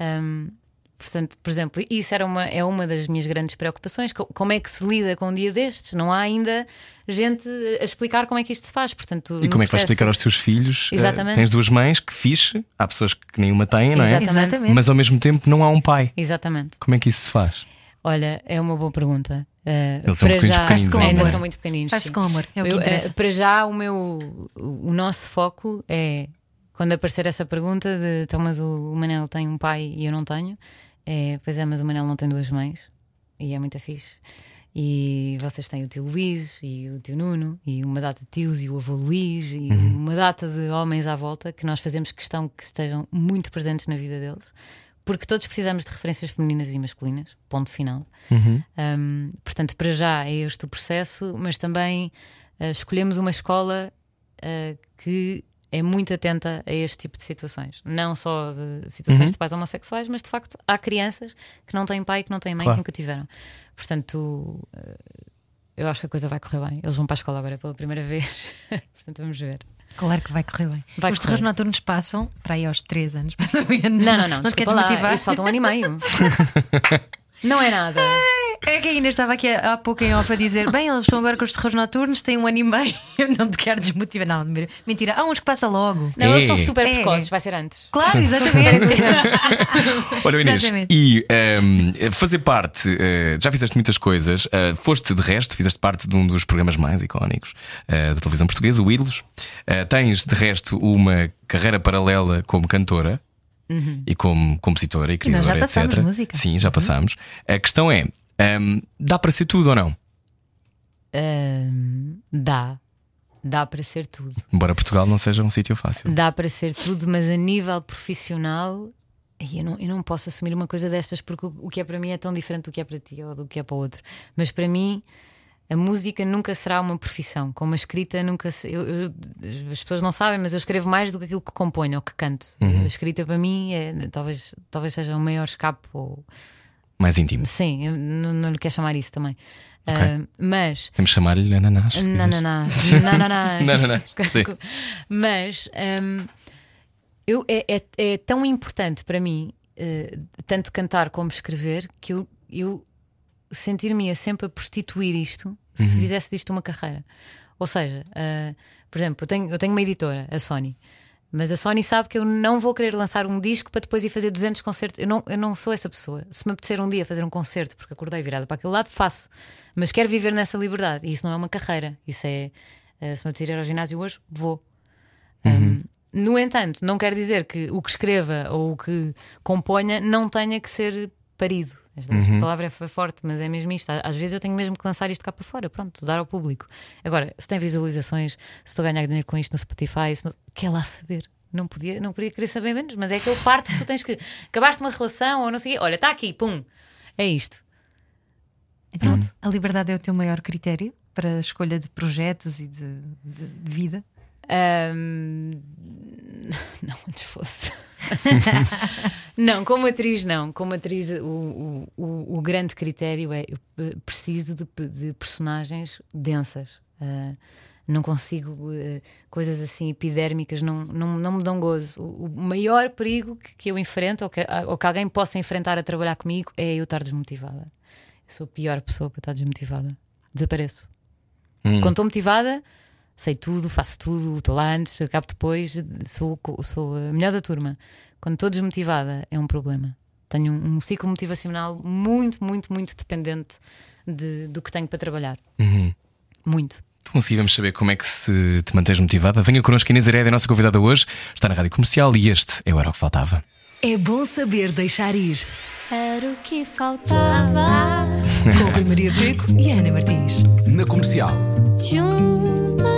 Um, portanto, por exemplo, isso era uma, é uma das minhas grandes preocupações. Co- Como é que se lida com um dia destes? Não há ainda gente a explicar como é que isto se faz. Portanto, E como é que vais explicar aos teus filhos? eh, Exatamente. tens duas mães, que fixe, há pessoas que nenhuma têm, não é? Exatamente. Mas ao mesmo tempo não há um pai. Exatamente. Como é que isso se faz? Olha, é uma boa pergunta. Uh, Eles são para já, pequeninos ainda. ainda Amor. são muito pequeninos. Faz-se com amor, é o que Eu, eh, interessa. para já, o meu o nosso foco é quando aparecer essa pergunta de então, mas o Manel tem um pai e eu não tenho, é, pois é, mas o Manel não tem duas mães e é muito fixe. E vocês têm o tio Luís e o tio Nuno, e uma data de tios e o avô Luís, e uma data de homens à volta que nós fazemos questão que estejam muito presentes na vida deles, porque todos precisamos de referências femininas e masculinas, ponto final. Um, portanto, para já é este o processo, mas também uh, escolhemos uma escola uh, que é muito atenta a este tipo de situações. Não só de situações Uhum. de pais homossexuais, mas de facto há crianças que não têm pai, que não têm mãe, Claro. que nunca tiveram. Portanto, uh, eu acho que a coisa vai correr bem. Eles vão para a escola agora pela primeira (laughs) vez. Portanto, vamos ver. Claro que vai correr bem. Vai Os terrores noturnos passam para aí aos 3 anos, (laughs) mais ou menos. Não, não, não. Não te desculpa queres lá, motivar? Isso falta um ano e meio. (laughs) não é nada. É que a Inês estava aqui há pouco em off a dizer: bem, eles estão agora com os terrores noturnos, têm um ano e meio. (laughs) Eu não te quero desmotivar. Não, mentira, há uns que passa logo. Não, eles são É. super É. precoces, vai ser antes. Claro, exatamente. (laughs) Olha, Inês, Exatamente. e ehm, fazer parte, eh, já fizeste muitas coisas, eh, foste de resto, fizeste parte de um dos programas mais icónicos eh, da televisão portuguesa, o Ídolos. Tens de resto uma carreira paralela como cantora. E como compositora e Uhum. nós já criadora, passámos etc. música. Uhum. Sim, já passamos. A questão é: ehm, dá para ser tudo ou não? Ahm, dá. Dá para ser tudo. Embora Portugal não seja um sítio fácil. Dá para ser tudo, mas a nível profissional. Eu não, eu não posso assumir uma coisa destas porque o, o que é para mim é tão diferente do que é para ti ou do que é para o outro. Mas para mim, a música nunca será uma profissão. Como a escrita nunca. se- eu- eu- as pessoas não sabem, mas eu escrevo mais do que aquilo que componho ou que canto. A escrita para mim é, talvez, talvez seja o maior escape. Ou, Mais íntimo. sim, não, não lhe quero chamar isso também. Ah, mas Temos chamar-lhe ananás. (laughs) Nananás. Nananás. (laughs) Nananás. Mas hum, eu, é, é- é tão importante para mim, eh, tanto cantar como escrever, que eu, eu sentir-me sempre a prostituir isto se Uhum. fizesse disto uma carreira. Ou seja, eh, por exemplo, eu tenho, eu tenho uma editora, a Sony. Mas a Sony sabe que eu não vou querer lançar um disco para depois ir fazer 200 concertos. Eu não, eu não sou essa pessoa. Se me apetecer um dia fazer um concerto porque acordei virada para aquele lado, faço. Mas quero viver nessa liberdade. E isso não é uma carreira. Isso é. eh, se me apetecer ir ao ginásio hoje, vou. Um, no entanto, não quer dizer que o que escreva ou o que componha não tenha que ser parido. Esta palavra é forte, mas é mesmo isto. Às vezes eu tenho mesmo que lançar isto cá para fora, pronto, dar ao público. Agora, se tem visualizações, se estou a ganhar dinheiro com isto no Spotify, se não... quer lá saber. Não podia, não podia querer saber menos, mas é aquele parte que tu tens que. Acabaste uma relação ou não sei o quê, olha, está aqui, pum. É isto. Pronto, a liberdade é o teu maior critério para a escolha de projetos e de, de- de vida. Ahm, (laughs) Não, antes fosse. (laughs) não, como atriz, não. Como atriz, o, o, o, grande critério é eu preciso de, de personagens densas. Ah, não consigo eh, coisas assim epidérmicas, não, não, não me dão gozo. O, o maior perigo que, que eu enfrento ou que, ou que alguém possa enfrentar a trabalhar comigo é eu estar desmotivada. Eu sou a pior pessoa para estar desmotivada. Desapareço. Hum. Quando estou motivada, sei tudo, faço tudo, estou lá antes, acabo depois, sou, sou a melhor da turma. Quando estou desmotivada, é um problema. Tenho um, um ciclo motivacional muito, muito, muito dependente de- do que tenho para trabalhar. Uhum. Muito. Então, assim, vamos saber como é que se te mantens motivada. Venha connosco, Inês Herédia, a nossa convidada hoje. Está na rádio comercial e este é o Era o que Faltava. É bom saber deixar ir. Era o que faltava. Com Rui Maria Peco e Ana Martins. Na comercial. Juntos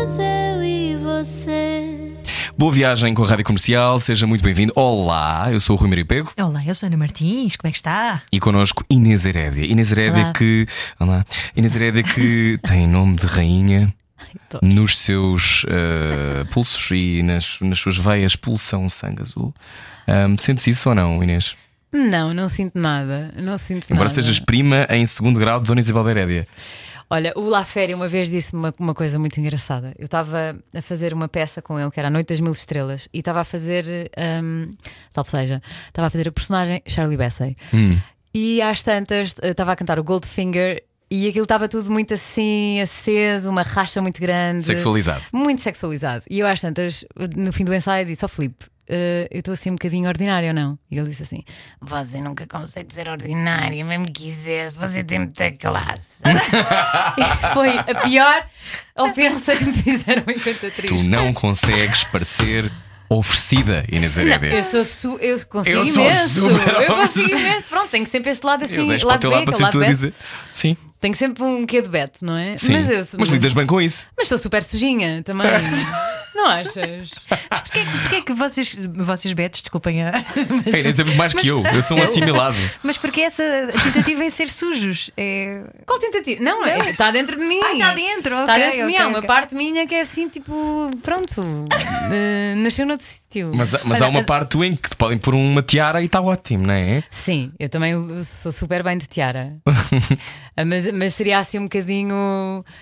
eu e você. Boa viagem com a rádio comercial, seja muito bem-vindo. Olá, eu sou o Rui Maria Pego Olá, eu sou a Ana Martins, como é que está? e connosco Inês Herédia. Inês Herédia Olá. que. Olá. Inês Herédia que (laughs) tem nome de rainha. Nos seus eh, pulsos e nas, nas suas veias pulsam sangue azul. Ahm, sentes isso ou não, Inês? Não, não sinto nada. Não sinto Embora nada. sejas prima em segundo grau de Dona Isabel de Herédia. Olha, o La Féria uma vez disse-me uma, uma coisa muito engraçada. Eu estava a fazer uma peça com ele que era A Noite das Mil Estrelas e estava a fazer, um, salve seja, estava a fazer a personagem Charlie Bassey. Hum. E às tantas eh, estava a cantar o Goldfinger e aquilo estava tudo muito assim, aceso, uma racha muito grande. Sexualizado. Muito sexualizado. E eu às tantas, no fim do ensaio, disse ao Filipe. "Eh, eu estou assim um bocadinho ordinário ou não? E ele disse assim: Você nunca consegue ser ordinária, mesmo que quisesse, você tem muita classe. (laughs) E foi a pior ofensa que me fizeram enquanto atriz. Tu não consegues parecer oferecida, Inês Herédia. eu sou su eu consigo Eu sou imenso. super eu consigo imenso. Pronto, tenho sempre este lado assim, eu lado lado seres tu a dizer. Sim, Tenho sempre um quê de beto, não é? sim. Mas eu Mas lidas bem com isso. Mas sou super sujinha também. (laughs) não achas? Porquê, porquê que vocês, vocês betos, desculpem a. (laughs) Mas, é muito mais que eu. Eu sou um assimilado. mas porque essa tentativa em ser sujos? É... Qual tentativa? Não, é, está dentro de mim. Ah, está dentro, Está ok, dentro de mim. ok, Há uma parte minha que é assim, tipo, pronto, eh, nasceu noutro sítio. Mas, mas há uma parte em que te podem pôr uma tiara e está ótimo, não é? Sim, eu também sou super bem de tiara. (laughs) Mas, mas seria assim um bocadinho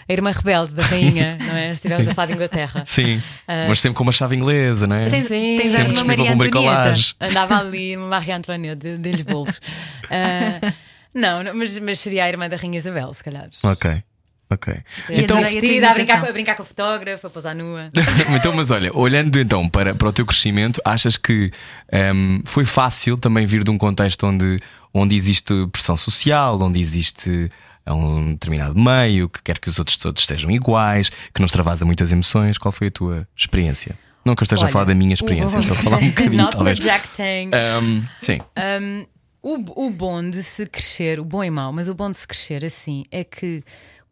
a irmã rebelde da rainha, não é? Se estivermos a falar de Inglaterra. Sim. Ah, mas sempre com uma chave inglesa, não é? Sim. tens Sempre de disponível Maria com bricolagem. Andava ali no Marie Antoinette, de- de-lhes bolos. Não, não, mas, mas seria a irmã da Rainha Isabel, se calhar. Ok. Ok. E Então, a tua Vestida, a brincar, a brincar com o fotógrafo, a pousar nua. (laughs) então, mas olha, olhando então para, para o teu crescimento, achas que ehm, foi fácil também vir de um contexto onde, onde existe pressão social, onde existe eh, um determinado meio, que quer que os outros todos estejam iguais, que nos travasa muitas emoções? Qual foi a tua experiência? Não que eu esteja a Olha, falar da minha experiência, o- estou a falar um bocadinho, (laughs) Not talvez. projecting. Ehm, sim. O, o bom de se crescer, o bom e mau, mas o bom de se crescer assim é que,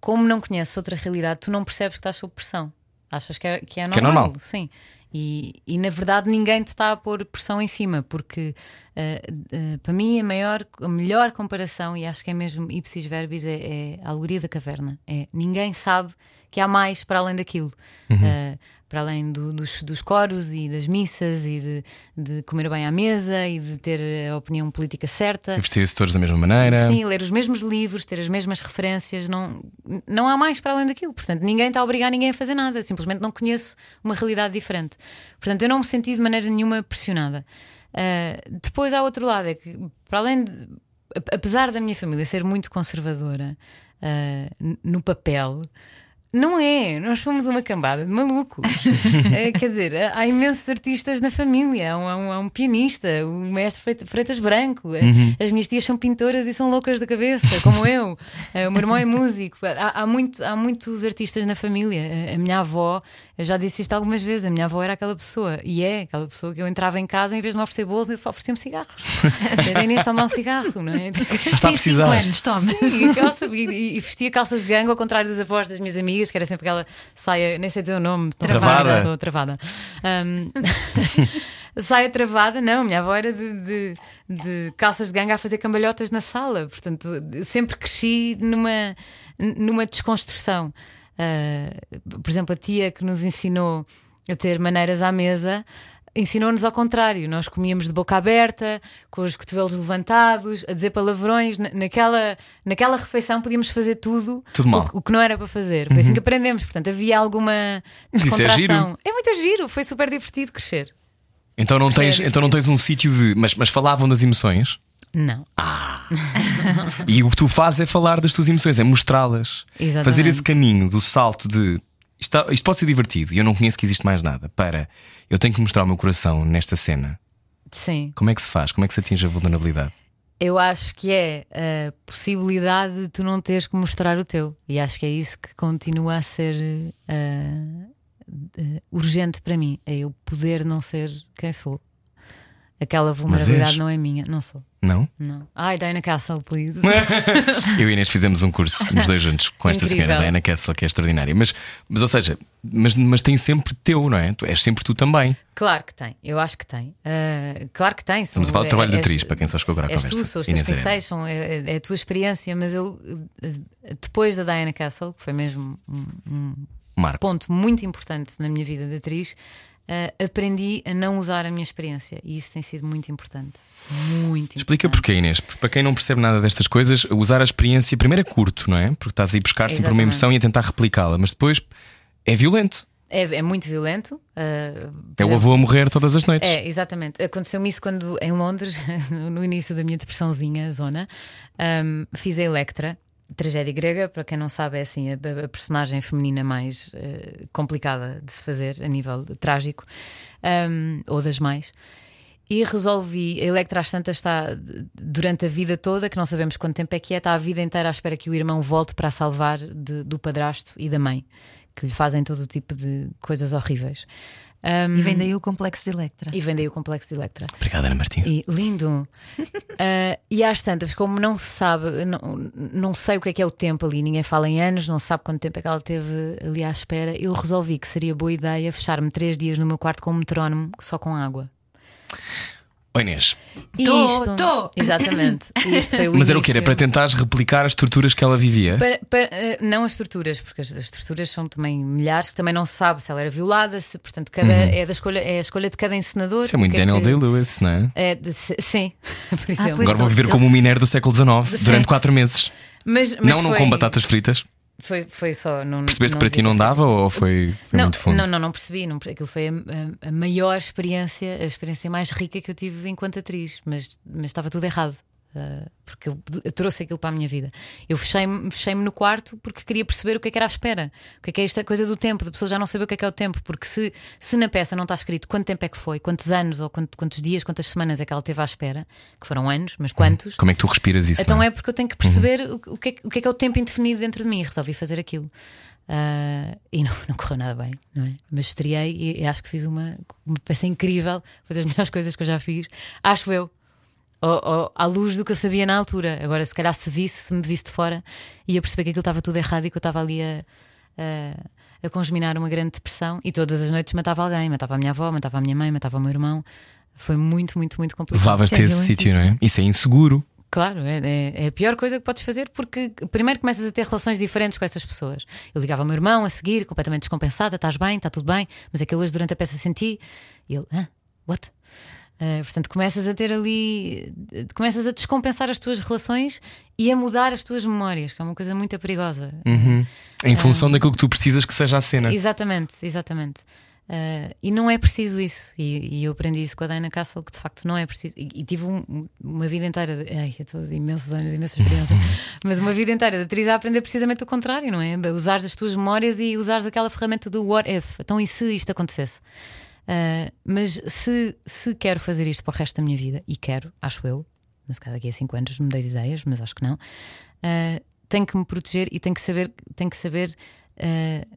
como não conheces outra realidade, tu não percebes que estás sob pressão. Achas que é, que é Que é normal. normal. Sim. E, e na verdade ninguém te está a pôr pressão em cima, porque eh, eh, para mim a, maior, a melhor comparação, e acho que é mesmo ipsis verbis, é, é a alegoria da caverna. É ninguém sabe que há mais para além daquilo. Eh, para além do- dos, dos coros e das missas e de, de comer bem à mesa e de ter a opinião política certa. Vestir-se todos da mesma maneira. Sim, ler os mesmos livros, ter as mesmas referências, não, não há mais para além daquilo. Portanto, ninguém está a obrigar ninguém a fazer nada, simplesmente não conheço uma realidade diferente. Portanto, eu não me senti de maneira nenhuma pressionada. Ah, depois há outro lado, é que para além de. ap- Apesar da minha família ser muito conservadora n- no papel, não é, nós fomos uma cambada de malucos. Eh, (laughs) quer dizer, há imensos artistas na família. Há um, há um- há um pianista, o mestre Freit- Freitas Branco. Eh, As minhas tias são pintoras e são loucas da cabeça, como eu. Eh, O meu irmão é músico. Há, há muito, há muitos artistas na família. A minha avó, eu já disse isto algumas vezes, a minha avó era aquela pessoa, e é aquela pessoa que eu entrava em casa, em vez de me oferecer bolos, oferecia-me cigarros. A Inês toma um cigarro, não é? Está a precisar. anos, toma. Sim, (laughs) calça- e, e vestia calças de gangue ao contrário das avós das minhas amigas, que era sempre aquela saia, nem sei dizer o nome, Travada. rápida, sou travada. Ahm, (laughs) saia travada, não, minha avó era de, de- de calças de gangue a fazer cambalhotas na sala, portanto, sempre cresci numa, numa desconstrução. Ah, por exemplo, a tia que nos ensinou a ter maneiras à mesa. Ensinou-nos ao contrário, nós comíamos de boca aberta, com os cotovelos levantados, a dizer palavrões. Na- Naquela, naquela refeição podíamos fazer tudo, Tudo. O, o que não era para fazer. Foi assim que aprendemos. Portanto, havia alguma é descontração. giro. É muito giro, foi super divertido crescer. Então não tens, Percebe? então não tens um sítio de. Mas, mas falavam das emoções? Não. E o que tu fazes é falar das tuas emoções, é mostrá-las. Fazer esse caminho do salto de isto, isto pode ser divertido e eu não conheço que existe mais nada. Para eu tenho que mostrar o meu coração nesta cena. Sim. Como é que se faz? Como é que se atinge a vulnerabilidade? Eu acho que é a possibilidade de tu não teres que mostrar o teu. E acho que é isso que continua a ser ah, eh, urgente para mim. É eu poder não ser quem sou. Aquela vulnerabilidade não é minha. Não sou. Não? Não. Ai, Diana Castle, please. (laughs) Eu e Inês fizemos um curso, os dois juntos, com esta Incrível. senhora, Diana Kessel, que é extraordinária. Mas, mas ou seja, mas, mas tem sempre teu, não é? Tu és sempre tu também. Claro que tem, eu acho que tem. Ah, claro que tem. Estamos a falar do trabalho de és- atriz, para quem só chegou agora És conversa. tu, são os teus pincéis, são, é, é a tua experiência, mas eu, depois da Diana Castle, que foi mesmo um, um Marco. ponto muito importante na minha vida de atriz, eh, aprendi a não usar a minha experiência e isso tem sido muito importante. Muito Explica importante. porquê, Inês. Para quem não percebe nada destas coisas, usar a experiência primeiro é curto, não é? Porque estás a ir buscar sempre uma emoção e a tentar replicá-la, mas depois é violento. É, é muito violento. por É o avô a morrer todas as noites. É, exatamente. Aconteceu-me isso quando em Londres, (laughs) no início da minha depressãozinha, zona, ahm, fiz a Electra. Tragédia grega, para quem não sabe, é assim a, a personagem feminina mais eh, complicada de se fazer a nível de- trágico, ahm, ou das mais. E resolvi, a Electra às tantas está durante a vida toda, que não sabemos quanto tempo é que é, está a vida inteira à espera que o irmão volte para a salvar de- do padrasto e da mãe, que lhe fazem todo o tipo de coisas horríveis. Ahm, E vem daí o complexo de Electra. e vendei o complexo de Electra. Obrigada, Ana Martim. E lindo. (laughs) Ah, e às tantas, como não se sabe, não, não sei o que é que é o tempo ali, ninguém fala em anos, não se sabe quanto tempo é que ela teve ali à espera. Eu resolvi que seria boa ideia fechar-me três dias no meu quarto com um metrónomo só com água. Oi, Inês. E tô. Exatamente. Isto foi (laughs) o Mas era o quê? Era para tentares replicar as estruturas que ela vivia? Para- para- eh, não as estruturas, porque as, as estruturas são também milhares, que também não se sabe se ela era violada, se, portanto, cada, é, da escolha, é a escolha de cada encenador. Uhum. Isso é muito que é Daniel que- Day-Lewis, não é? É de- se- sim, (laughs) por exemplo. pois Agora vou não. viver como um minério do século XIX durante quatro meses. Mas, mas não, não foi, com batatas fritas. Foi, foi só. Não, Percebeste que para ti não dava ou foi, foi não, muito fundo? Não, não, não percebi. Não, aquilo foi a, a- a maior experiência, a experiência mais rica que eu tive enquanto atriz, mas, mas estava tudo errado. Uh, porque eu, eu, trouxe aquilo para a minha vida. Eu fechei-me fechei no quarto porque queria perceber o que é que era à espera. O que é que é esta coisa do tempo, da pessoa já não saber o que é que é o tempo. Porque se, se na peça não está escrito quanto tempo é que foi, quantos anos ou quantos, quantos dias, quantas semanas é que ela teve à espera, que foram anos, mas quantos. Como é que tu respiras isso? Então não? é porque eu tenho que perceber uhum. o, o, que é, o que é que é o tempo indefinido dentro de mim e resolvi fazer aquilo. Uh, e não, (laughs) não correu nada bem, não é? Mas estreiei e, e acho que fiz uma, uma peça incrível, foi das melhores coisas que eu já fiz, acho eu à luz do que eu sabia na altura. Agora, se calhar, se visse, se me visse de fora, ia perceber que aquilo estava tudo errado e que eu estava ali a, a, a congeminar uma grande depressão. E todas as noites matava alguém, matava a minha avó, matava a minha mãe, matava o meu irmão. Foi muito, muito, muito complicado. Levavas-te a (laughs) esse sítio, não é? Isso é inseguro. Claro, é, é, é, a pior coisa que podes fazer porque primeiro começas a ter relações diferentes com essas pessoas. Eu ligava ao meu irmão a seguir, completamente descompensada: estás bem, está tudo bem, mas é que eu hoje durante a peça senti. E ele, ah, what? Uh, portanto, começas a ter ali, começas a descompensar as tuas relações e a mudar as tuas memórias, que é uma coisa muito perigosa. Uhum. Em função uh, daquilo que tu precisas que seja a cena. Exatamente, exatamente. Uh, e não é preciso isso. E, e, eu aprendi isso com a Diana Castle, que de facto não é preciso. E, e tive um, uma vida inteira, de, ai, eu de imensos anos, imensa experiência, (laughs) mas uma vida inteira de atriz a aprender precisamente o contrário, não é? Usares as tuas memórias e usares aquela ferramenta do what if. Então, e se isto acontecesse? Uh, mas se, se quero fazer isto para o resto da minha vida, e quero, acho eu, mas calhar daqui a 5 anos me dei de ideias, mas acho que não, uh, tenho que me proteger e tenho que saber, tenho que saber uh,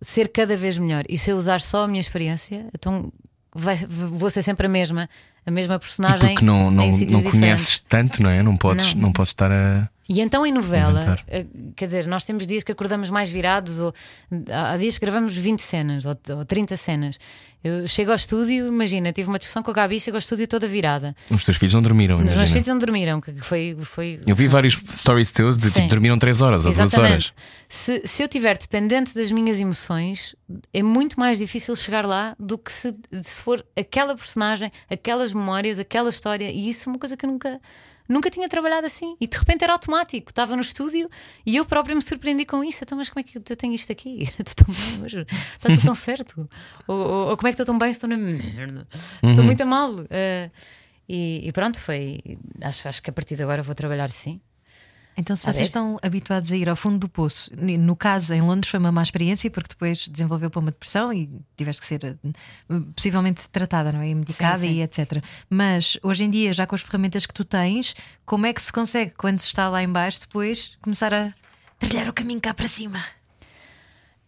ser cada vez melhor. E se eu usar só a minha experiência, então vai, vou ser sempre a mesma, a mesma personagem. E porque não, não, não conheces tanto, não é? Não podes, não. não podes estar a. E então em novela, inventar. Eh, quer dizer, nós temos dias que acordamos mais virados, ou há dias que gravamos 20 cenas ou, ou 30 cenas. Eu chego ao estúdio, imagina, tive uma discussão com a Gabi, chego ao estúdio toda virada. Os teus filhos não dormiram, Os meus filhos não dormiram, que foi. foi eu vi vários stories teus de tipo, dormiram 3 horas ou 2 horas. Se, se eu estiver dependente das minhas emoções, é muito mais difícil chegar lá do que se, se for aquela personagem, aquelas memórias, aquela história. E isso é uma coisa que eu nunca nunca tinha trabalhado assim. E de repente era automático. Estava no estúdio e eu própria me surpreendi com isso. Então, mas como é que eu tenho isto aqui? (laughs) Estou tão bem hoje. Está tudo tão certo. Ou, ou, ou, como é que estou tão bem estou na merda? Estou uhum. muito a mal. Uh, e, e, pronto, foi. Acho, acho que a partir de agora vou trabalhar assim. Então, se vocês estão habituados a ir ao fundo do poço, no caso em Londres foi uma má experiência porque depois desenvolveu para uma depressão e tiveste que ser eh, possivelmente tratada, não é? E medicada sim, sim. e etc. Mas hoje em dia, já com as ferramentas que tu tens, como é que se consegue, quando se está lá embaixo, depois começar a trilhar o caminho cá para cima?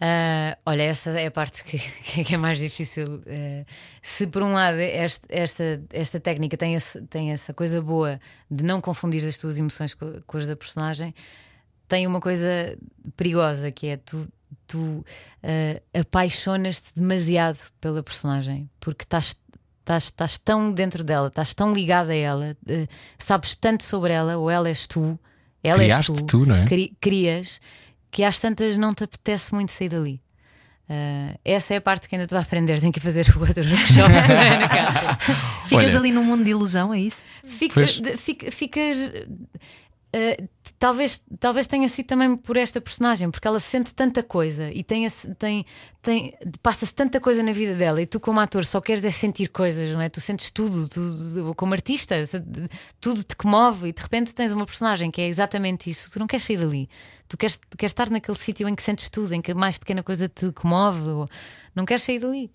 Uh, olha, essa é a parte que, (laughs) que é mais difícil. Uh, se por um lado este, esta, esta técnica tem, esse, tem essa coisa boa de não confundir as tuas emoções com, com as da personagem, tem uma coisa perigosa que é tu, tu uh, apaixonas-te demasiado pela personagem porque estás. Estás, estás tão dentro dela, estás tão ligada a ela, sabes tanto sobre ela, ou ela és tu, ela Criaste és tu, tu não é? Cri, crias que às tantas não te apetece muito sair dali. Uh, essa é a parte que ainda estou a aprender. Tenho que fazer o outro (laughs) workshop na casa. Ficas Olha, ali num mundo de ilusão, é isso? Fica, fica, ficas. Uh, talvez, talvez tenha sido também por esta personagem, porque ela sente tanta coisa e tem, tem, tem passa-se tanta coisa na vida dela, e tu, como ator, só queres é sentir coisas, não é? Tu sentes tudo, como artista, tudo te comove, e de repente tens uma personagem que é exatamente isso, tu não queres sair dali. Tu queres, queres estar naquele sítio em que sentes tudo, em que a mais pequena coisa te comove, não queres sair dali.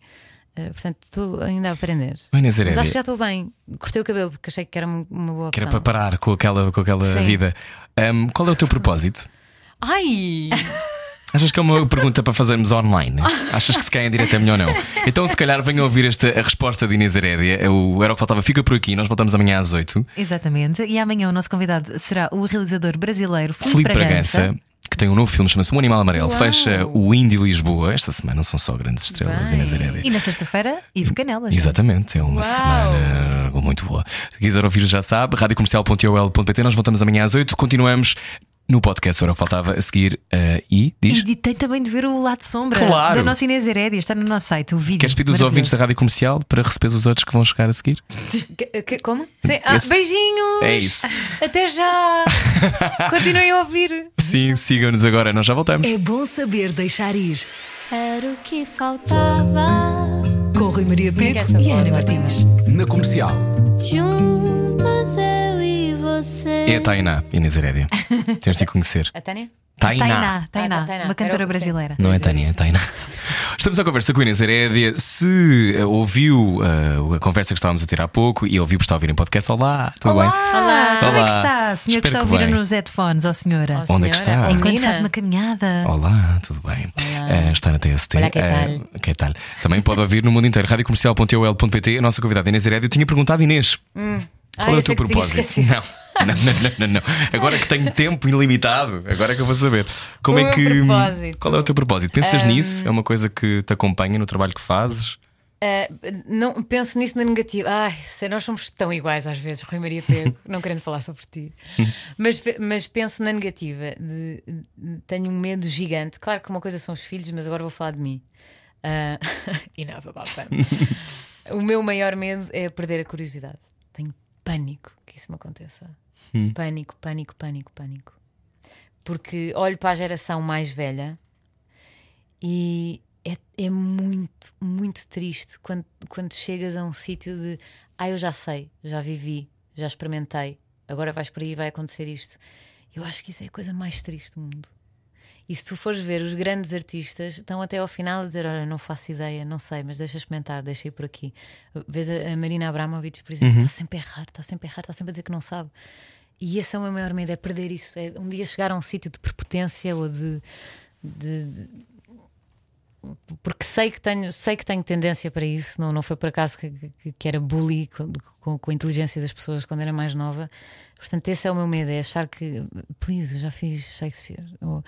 Uh, portanto, estou ainda a aprender. Mas acho que já estou bem. Cortei o cabelo porque achei que era uma boa opção. Que era para parar com aquela, com aquela vida. Um, qual é o teu propósito? (laughs) Ai! Achas que é uma pergunta para fazermos online? Achas que se caem direto é melhor ou não? Então, se calhar, venham ouvir esta, a resposta de Inês Herédia. O Era o que Faltava fica por aqui. Nós voltamos amanhã às 8. Exatamente. E amanhã o nosso convidado será o realizador brasileiro Filipe Bragança. Bragança que tem um novo filme, chama-se O Animal Amarelo. Uau. Fecha o Indy Lisboa. Esta semana são só grandes estrelas, Bem. Inês Herédia. E na sexta-feira, Ivo Canelas. Exatamente, é uma Uau. semana muito boa. Se quiser ouvir, já sabe, radiocomercial.ol.pt. Nós voltamos amanhã às 8. Continuamos no podcast era o que faltava a seguir uh, e diz. E tem também de ver o lado sombra claro. da nossa Inês Herédia, está no nosso site, o vídeo. Queres pedir os ouvintes da rádio comercial para receber os outros que vão chegar a seguir? (laughs) Que, que, como? Sim. Ah, beijinhos! É isso. (laughs) Até já! (laughs) Continuem a ouvir. Sim, sigam-nos agora, nós já voltamos. É bom saber deixar ir. Era o que faltava. Com Rui Maria Pego e Ana Martins. Na comercial. Juntos eu você. É a Tainá, Inês Herédia. (laughs) Tens de a conhecer. A Tânia? Tainá. Tainá, Tainá, Ah, Tainá. uma cantora brasileira. Não é Tânia, é. Tainá. Estamos à conversa com a Inês Herédia. Se uh, ouviu uh, a conversa que estávamos a ter há pouco e ouviu por estar a ouvir em podcast, olá, tudo bem? Olá, como é Olá. que está? Senhor que Espero está a que ouvir bem. nos headphones, ó senhora? Oh, Onde é que senhora. está? Enquanto menina. faz uma caminhada. Olá, tudo bem? Eh, está na TST. Olá, que Eh, tal? que tal? Também pode ouvir no mundo inteiro, radiocomercial.ol.pt. A nossa convidada Inês Herédia. Eu tinha perguntado, Inês, qual Ah, é eu o teu propósito? Não. Não, não, não, não, não. Agora que tenho tempo ilimitado, agora é que eu vou saber. Como O é que. propósito. Qual é o teu propósito? Pensas nisso? É uma coisa que te acompanha no trabalho que fazes? Ah, não, penso nisso na negativa. Ai, sei, nós somos tão iguais às vezes, Rui Maria Pego, (laughs) não querendo falar sobre ti. mas, mas penso na negativa. De, de- tenho um medo gigante. Claro que uma coisa são os filhos, mas agora vou falar de mim. Ah, (laughs) enough about them. (laughs) o meu maior medo é perder a curiosidade. Tenho pânico que isso me aconteça. Pânico, pânico, pânico, pânico. Porque olho para a geração mais velha e é, é muito, muito triste quando, quando chegas a um sítio de ah, eu já sei, já vivi, já experimentei, agora vais para aí e vai acontecer isto. Eu acho que isso é a coisa mais triste do mundo. E se tu fores ver, os grandes artistas estão até ao final a dizer: Olha, não faço ideia, não sei, mas deixa experimentar, deixa ir por aqui. Vês a, Marina Abramovic, por exemplo, está sempre a errar, está sempre a errar, está sempre a dizer que não sabe. E esse é o meu maior medo: é perder isso. É um dia chegar a um sítio de prepotência ou de- de, porque sei que tenho, sei que tenho tendência para isso, não, não foi por acaso que, que, que era bully com, com, com a inteligência das pessoas quando era mais nova. Portanto, esse é o meu medo: é achar que, please, eu já fiz Shakespeare. Ou,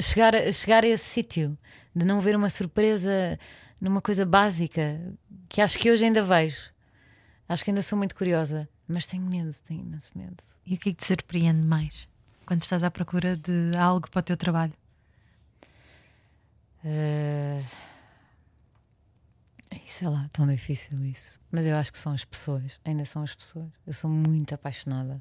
chegar, chegar a esse sítio de não ver uma surpresa numa coisa básica que acho que hoje ainda vejo. Acho que ainda sou muito curiosa, mas tenho medo, tenho imenso medo. E o que é que te surpreende mais quando estás à procura de algo para o teu trabalho? Eh, Sei lá, tão difícil isso. Mas eu acho que são as pessoas, ainda são as pessoas. Eu sou muito apaixonada.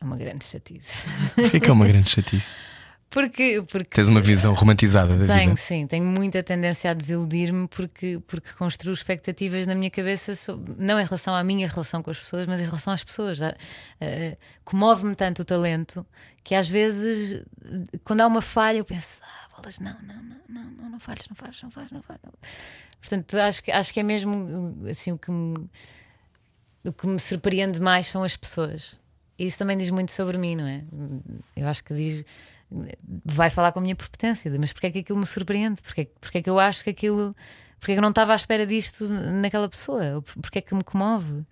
É uma grande chatice. Porquê que é uma grande chatice? (laughs) Porque, porque Tens uma visão romantizada da tenho, vida. sim, tenho muita tendência a desiludir-me porque, porque construo expectativas na minha cabeça, so- não em relação à minha relação com as pessoas, mas em relação às pessoas. Ah, Comove-me tanto o talento que às vezes, quando há uma falha, eu penso: ah, bolas, não, não, não, não, não, não falhas, não falhas, não falhas, não falhas. Portanto, acho que, acho que é mesmo assim o que me, o que me surpreende mais são as pessoas. E isso também diz muito sobre mim, não é? Eu acho que diz. Vai falar com a minha prepotência, mas porque é que aquilo me surpreende? Porque, porque é que eu acho que aquilo. Porque é que eu não estava à espera disto naquela pessoa? Porque é que me comove?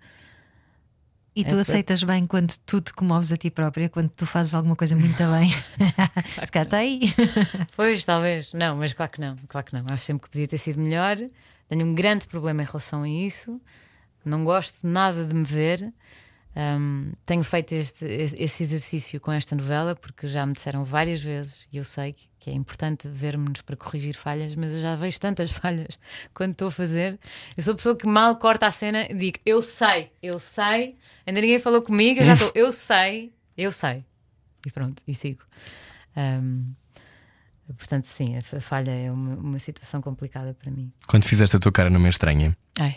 E tu É, aceitas bem quando tu te comoves a ti própria, quando tu fazes alguma coisa muito (laughs) bem? Se cá está aí. Pois, talvez. Não, mas claro que não. Claro que não. Acho sempre que podia ter sido melhor. Tenho um grande problema em relação a isso. Não gosto nada de me ver. Um, tenho feito este, esse exercício com esta novela porque já me disseram várias vezes e eu sei que, que é importante vermos para corrigir falhas, mas eu já vejo tantas (laughs) falhas quando estou a fazer. Eu sou a pessoa que mal corta a cena e digo eu sei, eu sei, ainda ninguém falou comigo, eu já estou, eu sei, eu sei. E pronto, e sigo. Um, portanto, sim, a fa- falha é uma, uma situação complicada para mim. Quando fizeste a tua cara numa estranha, Ai.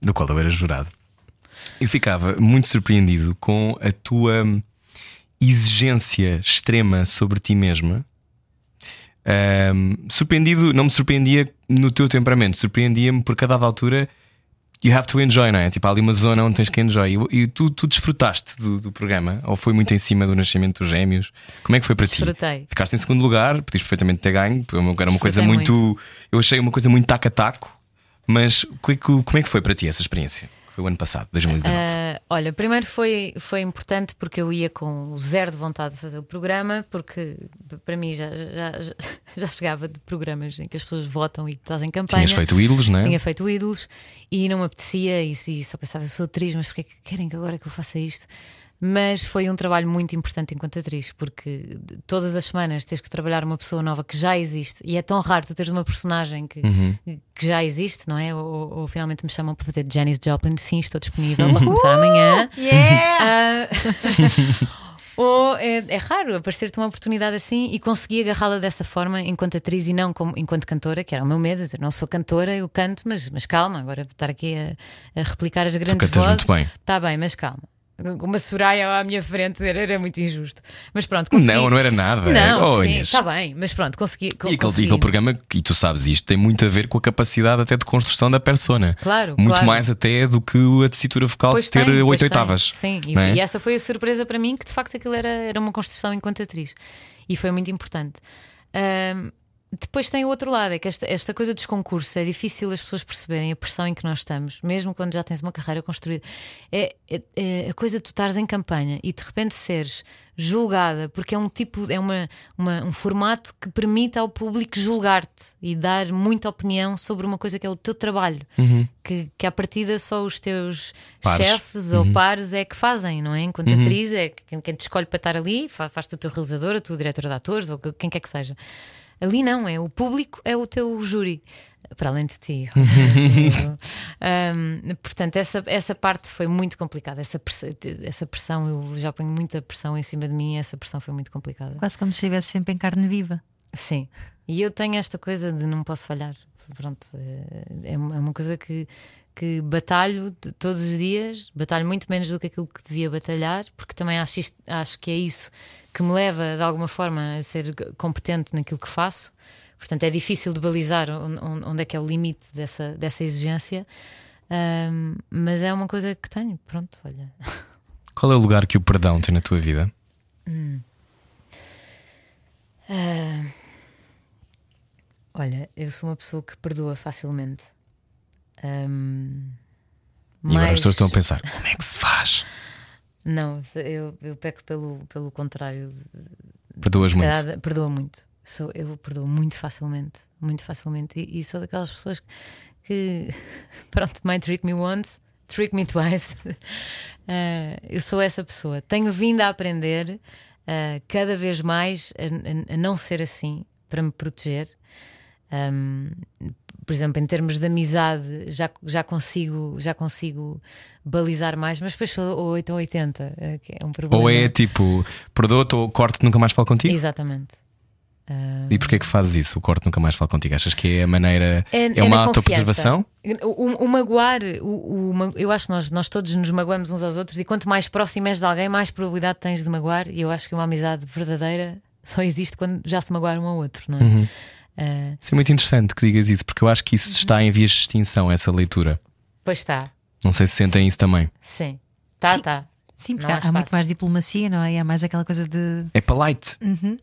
do qual eu era jurado, eu ficava muito surpreendido com a tua exigência extrema sobre ti mesma. Ahm, surpreendido, não me surpreendia no teu temperamento, surpreendia-me porque a dada altura you have to enjoy, não é? Tipo, há ali uma zona onde tens que enjoy. E, e tu, tu desfrutaste do, do programa? Ou foi muito em cima do nascimento dos gêmeos? Como é que foi para ti? Desfrutei. Ficaste em segundo lugar, podias perfeitamente ter ganho, era uma era uma coisa Desfrutei muito, Eu achei uma coisa muito taco-taco, mas é, como é que foi para ti essa experiência? Foi o ano passado, 2019. Ah, olha, primeiro foi, foi importante porque eu ia com zero de vontade de fazer o programa, porque para mim já, já, já, (laughs) chegava de programas em que as pessoas votam e fazem campanha. Tinhas feito ídolos, não é? Tinha feito ídolos e não me apetecia e, e só pensava, eu sou atriz, mas porquê é que querem que agora que eu faça isto? Mas foi um trabalho muito importante enquanto atriz, porque todas as semanas tens que trabalhar uma pessoa nova que já existe, e é tão raro tu teres uma personagem que, Uhum. que já existe, não é? Ou, ou- finalmente me chamam para fazer Janis Joplin, sim, estou disponível, posso começar amanhã. Yeah! Ah, (laughs) ou é, é raro aparecer-te uma oportunidade assim e conseguir agarrá-la dessa forma enquanto atriz e não como, enquanto cantora, que era o meu medo. dizer, Não sou cantora, eu canto, mas, mas calma, agora estar aqui a, a replicar as grandes vozes. bem. Está bem, mas calma. Uma Soraya à minha frente era, muito injusto. Mas pronto, consegui. Não, não era nada. Não, Oh, sim, Inês. está bem, mas pronto, consegui. co- E aquele, consegui. aquele programa, e tu sabes isto, tem muito a ver com a capacidade até de construção da persona. Claro, Muito claro. mais até do que a tessitura vocal Pois se ter tem, oito tem. oitavas. Sim, e, é? e essa foi a surpresa para mim, que de facto aquilo era, era uma construção enquanto atriz. E foi muito importante. Ahm, depois tem o outro lado, é que esta, esta coisa dos concursos é difícil as pessoas perceberem a pressão em que nós estamos, mesmo quando já tens uma carreira construída. É, é- é a coisa de tu estares em campanha e de repente seres julgada, porque é um tipo, é uma, uma- um formato que permite ao público julgar-te e dar muita opinião sobre uma coisa que é o teu trabalho, que, que à partida só os teus Pares. chefes ou pares é que fazem, não é? Enquanto atriz é quem, quem te escolhe para estar ali, fa- faz-te o teu realizador, a tua diretora de atores ou quem quer que seja. Ali não, é o público, é o teu júri. Para além de ti. (laughs) Ahm, portanto, essa, essa parte foi muito complicada. Essa pressão, essa pressão, eu já ponho muita pressão em cima de mim e essa pressão foi muito complicada. Quase como se estivesse sempre em carne viva. Sim. E eu tenho esta coisa de não posso falhar. Pronto, é é uma coisa que, que batalho todos os dias, batalho muito menos do que aquilo que devia batalhar, porque também acho, isto- acho que é isso que me leva de alguma forma a ser competente naquilo que faço. Portanto, é difícil de balizar on- on- onde é que é o limite dessa, dessa exigência, Ahm, mas é uma coisa que tenho. Pronto, olha. (laughs) Qual é o lugar que o perdão tem na tua vida? Olha, eu sou uma pessoa que perdoa facilmente. Ahm, E agora as pessoas estão a pensar: como é que se faz? Não, eu, eu peco pelo, pelo contrário. Perdoas muito. calhar, Perdoo muito. Sou, eu perdoo muito facilmente. Muito facilmente. E, e sou daquelas pessoas que, (laughs) pronto, might trick me once, trick me twice. Ah, (laughs) eu sou essa pessoa. Tenho vindo a aprender ah, cada vez mais a, a- a não ser assim para me proteger. Um, por exemplo, em termos de amizade, já, já, consigo, já consigo balizar mais, mas depois sou 8 ou 80, eh, que é um problema. Ou é tipo, perdoa-te ou corte nunca mais falo contigo? Exatamente. Ah, E porquê que fazes isso? O corte nunca mais falo contigo? Achas que é a maneira. É- É, é uma autopreservação? O, o- magoar, o, o eu acho que nós, nós todos nos magoamos uns aos outros, e quanto mais próximo és de alguém, mais probabilidade tens de magoar. E eu acho que uma amizade verdadeira só existe quando já se magoar um ao outro, não é? Uhum. Isso é muito interessante que digas isso, porque eu acho que isso Uhum. está em vias de extinção, essa leitura. pois está, Não sei se sentem isso também. sim. Tá, Sim. tá. Sim, porque há, há muito mais diplomacia, não é? E há mais aquela coisa de. É polite.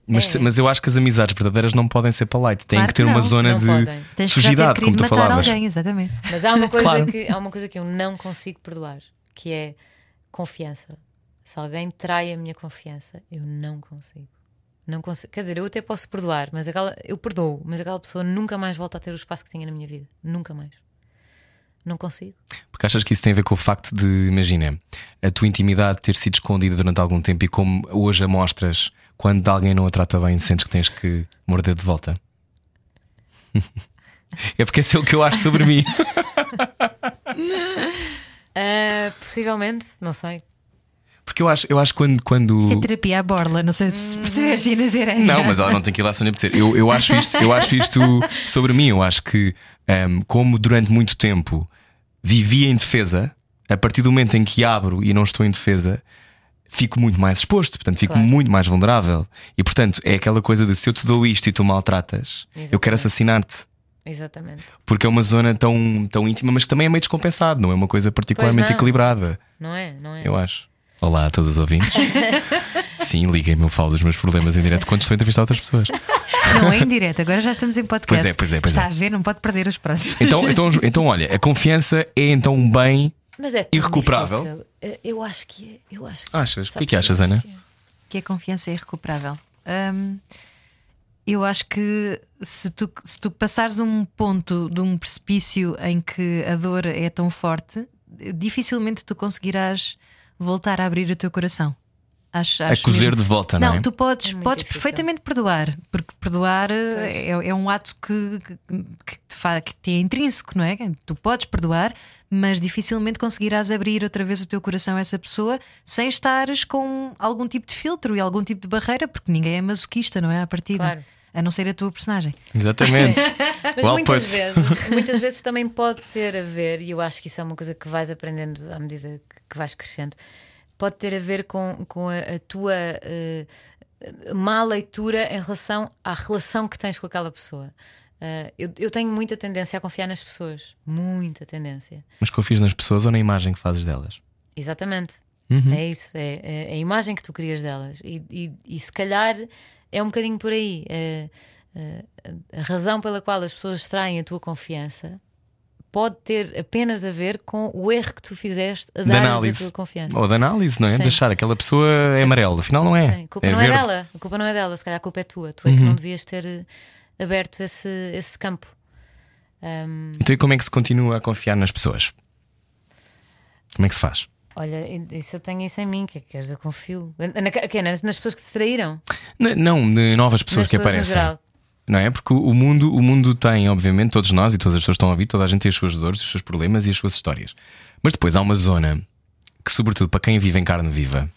Mas, É. mas eu acho que as amizades verdadeiras não podem ser polite. Têm Claro que ter que uma zona não de podem. Sujidade, como tu falavas. alguém, exatamente. Mas há uma, coisa Claro. que, há uma coisa que eu não consigo perdoar, que é confiança. Se alguém trai a minha confiança, eu não consigo. Não consigo. Quer dizer, eu até posso perdoar, mas aquela, eu perdoo, mas aquela pessoa nunca mais volta a ter o espaço que tinha na minha vida. Nunca mais. Não consigo. Porque achas que isso tem a ver com o facto de, imagina, a tua intimidade ter sido escondida durante algum tempo e como hoje a mostras, quando alguém não a trata bem, sentes que tens que morder de volta? (laughs) é porque esse é o que eu acho sobre mim. (laughs) Ah, possivelmente, não sei. Porque eu acho, eu acho quando. quando... Isto é terapia à borla, não sei se percebes, Inês Ireia. Não, mas ela não tem que ir lá sem apetecer. Eu, eu, acho isto, eu acho isto sobre mim. Eu acho que, ehm, como durante muito tempo vivi em defesa, a partir do momento em que abro e não estou em defesa, fico muito mais exposto, portanto, fico Claro. muito mais vulnerável. E portanto, é aquela coisa de se eu te dou isto e tu maltratas, eu Exatamente. quero assassinar-te. Exatamente. Porque é uma zona tão, tão íntima, mas que também é meio descompensado, não é uma coisa particularmente não. equilibrada, Não é? Não é? eu acho. Olá a todos os ouvintes. (laughs) Sim, liguem-me, eu falo dos meus problemas em direto quando estou a entrevistar outras pessoas. Não é em direto, agora já estamos em podcast. Pois é, pois é, pois Está é. a ver, não pode perder os próximos. Então, então, então, olha, a confiança é então um bem. Mas é Irrecuperável? difícil. Eu acho que é. Eu acho que Achas? O que é que achas, Ana? que é. que a confiança é irrecuperável. Hum, eu acho que se tu, se tu passares um ponto de um precipício em que a dor é tão forte, dificilmente tu conseguirás voltar a abrir o teu coração. Acho, A acho cozer mesmo. de volta, não, Não, é? tu podes, É podes difícil. perfeitamente perdoar, porque perdoar é, é um ato que, que, que te fa- que te é intrínseco, não é? Tu podes perdoar, mas dificilmente conseguirás abrir outra vez o teu coração a essa pessoa sem estares com algum tipo de filtro e algum tipo de barreira, porque ninguém é masoquista, não é? À partida. Claro. A não ser a tua personagem. Exatamente. (laughs) Mas Well muitas put. vezes, (laughs) muitas vezes também pode ter a ver, e eu acho que isso é uma coisa que vais aprendendo à medida que, que vais crescendo. pode ter a ver com, com a, a tua uh, má leitura em relação à relação que tens com aquela pessoa. Uh, eu, eu, tenho muita tendência a confiar nas pessoas. Muita tendência. Mas confias nas pessoas ou na imagem que fazes delas? Exatamente. Uhum. É isso. É, é, a imagem que tu crias delas. E, e, e se calhar é um bocadinho por aí. É, é, a razão pela qual as pessoas extraem a tua confiança pode ter apenas a ver com o erro que tu fizeste a dar a tua confiança. Ou da análise, não é? Sim. Deixar aquela pessoa é amarela, afinal não é. Sim, a culpa é não verde. é dela, a culpa não é dela, se calhar a culpa é tua. Tu é que uhum. não devias ter eh, aberto esse, esse campo. Um... Então, e como é que se continua a confiar nas pessoas? Como é que se faz? Olha, isso eu tenho isso em mim, que é que queres? Eu confio. Na, nas, nas pessoas que te traíram? Não, de novas pessoas nas que pessoas aparecem. Não é? Porque o mundo, o mundo tem, obviamente, todos nós e todas as pessoas que estão a ouvir, toda a gente tem as suas dores, os seus problemas e as suas histórias. Mas depois há uma zona que, sobretudo para quem vive em carne viva,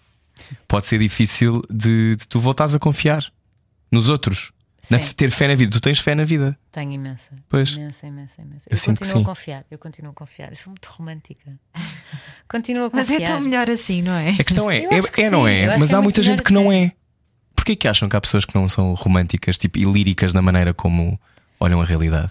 pode ser difícil de, de tu voltares a confiar nos outros. Na, ter fé na vida. Tu tens fé na vida. Tenho imensa. Pois. Imensa, imensa, imensa. Eu, eu continuo a confiar. Eu continuo a confiar. Eu sou muito romântica. (laughs) continuo a confiar. Mas é tão melhor assim, não é? A questão é, (laughs) é, é não é? Mas há é muita gente que não é. Porquê que acham que há pessoas que não são românticas tipo, e líricas na maneira como olham a realidade?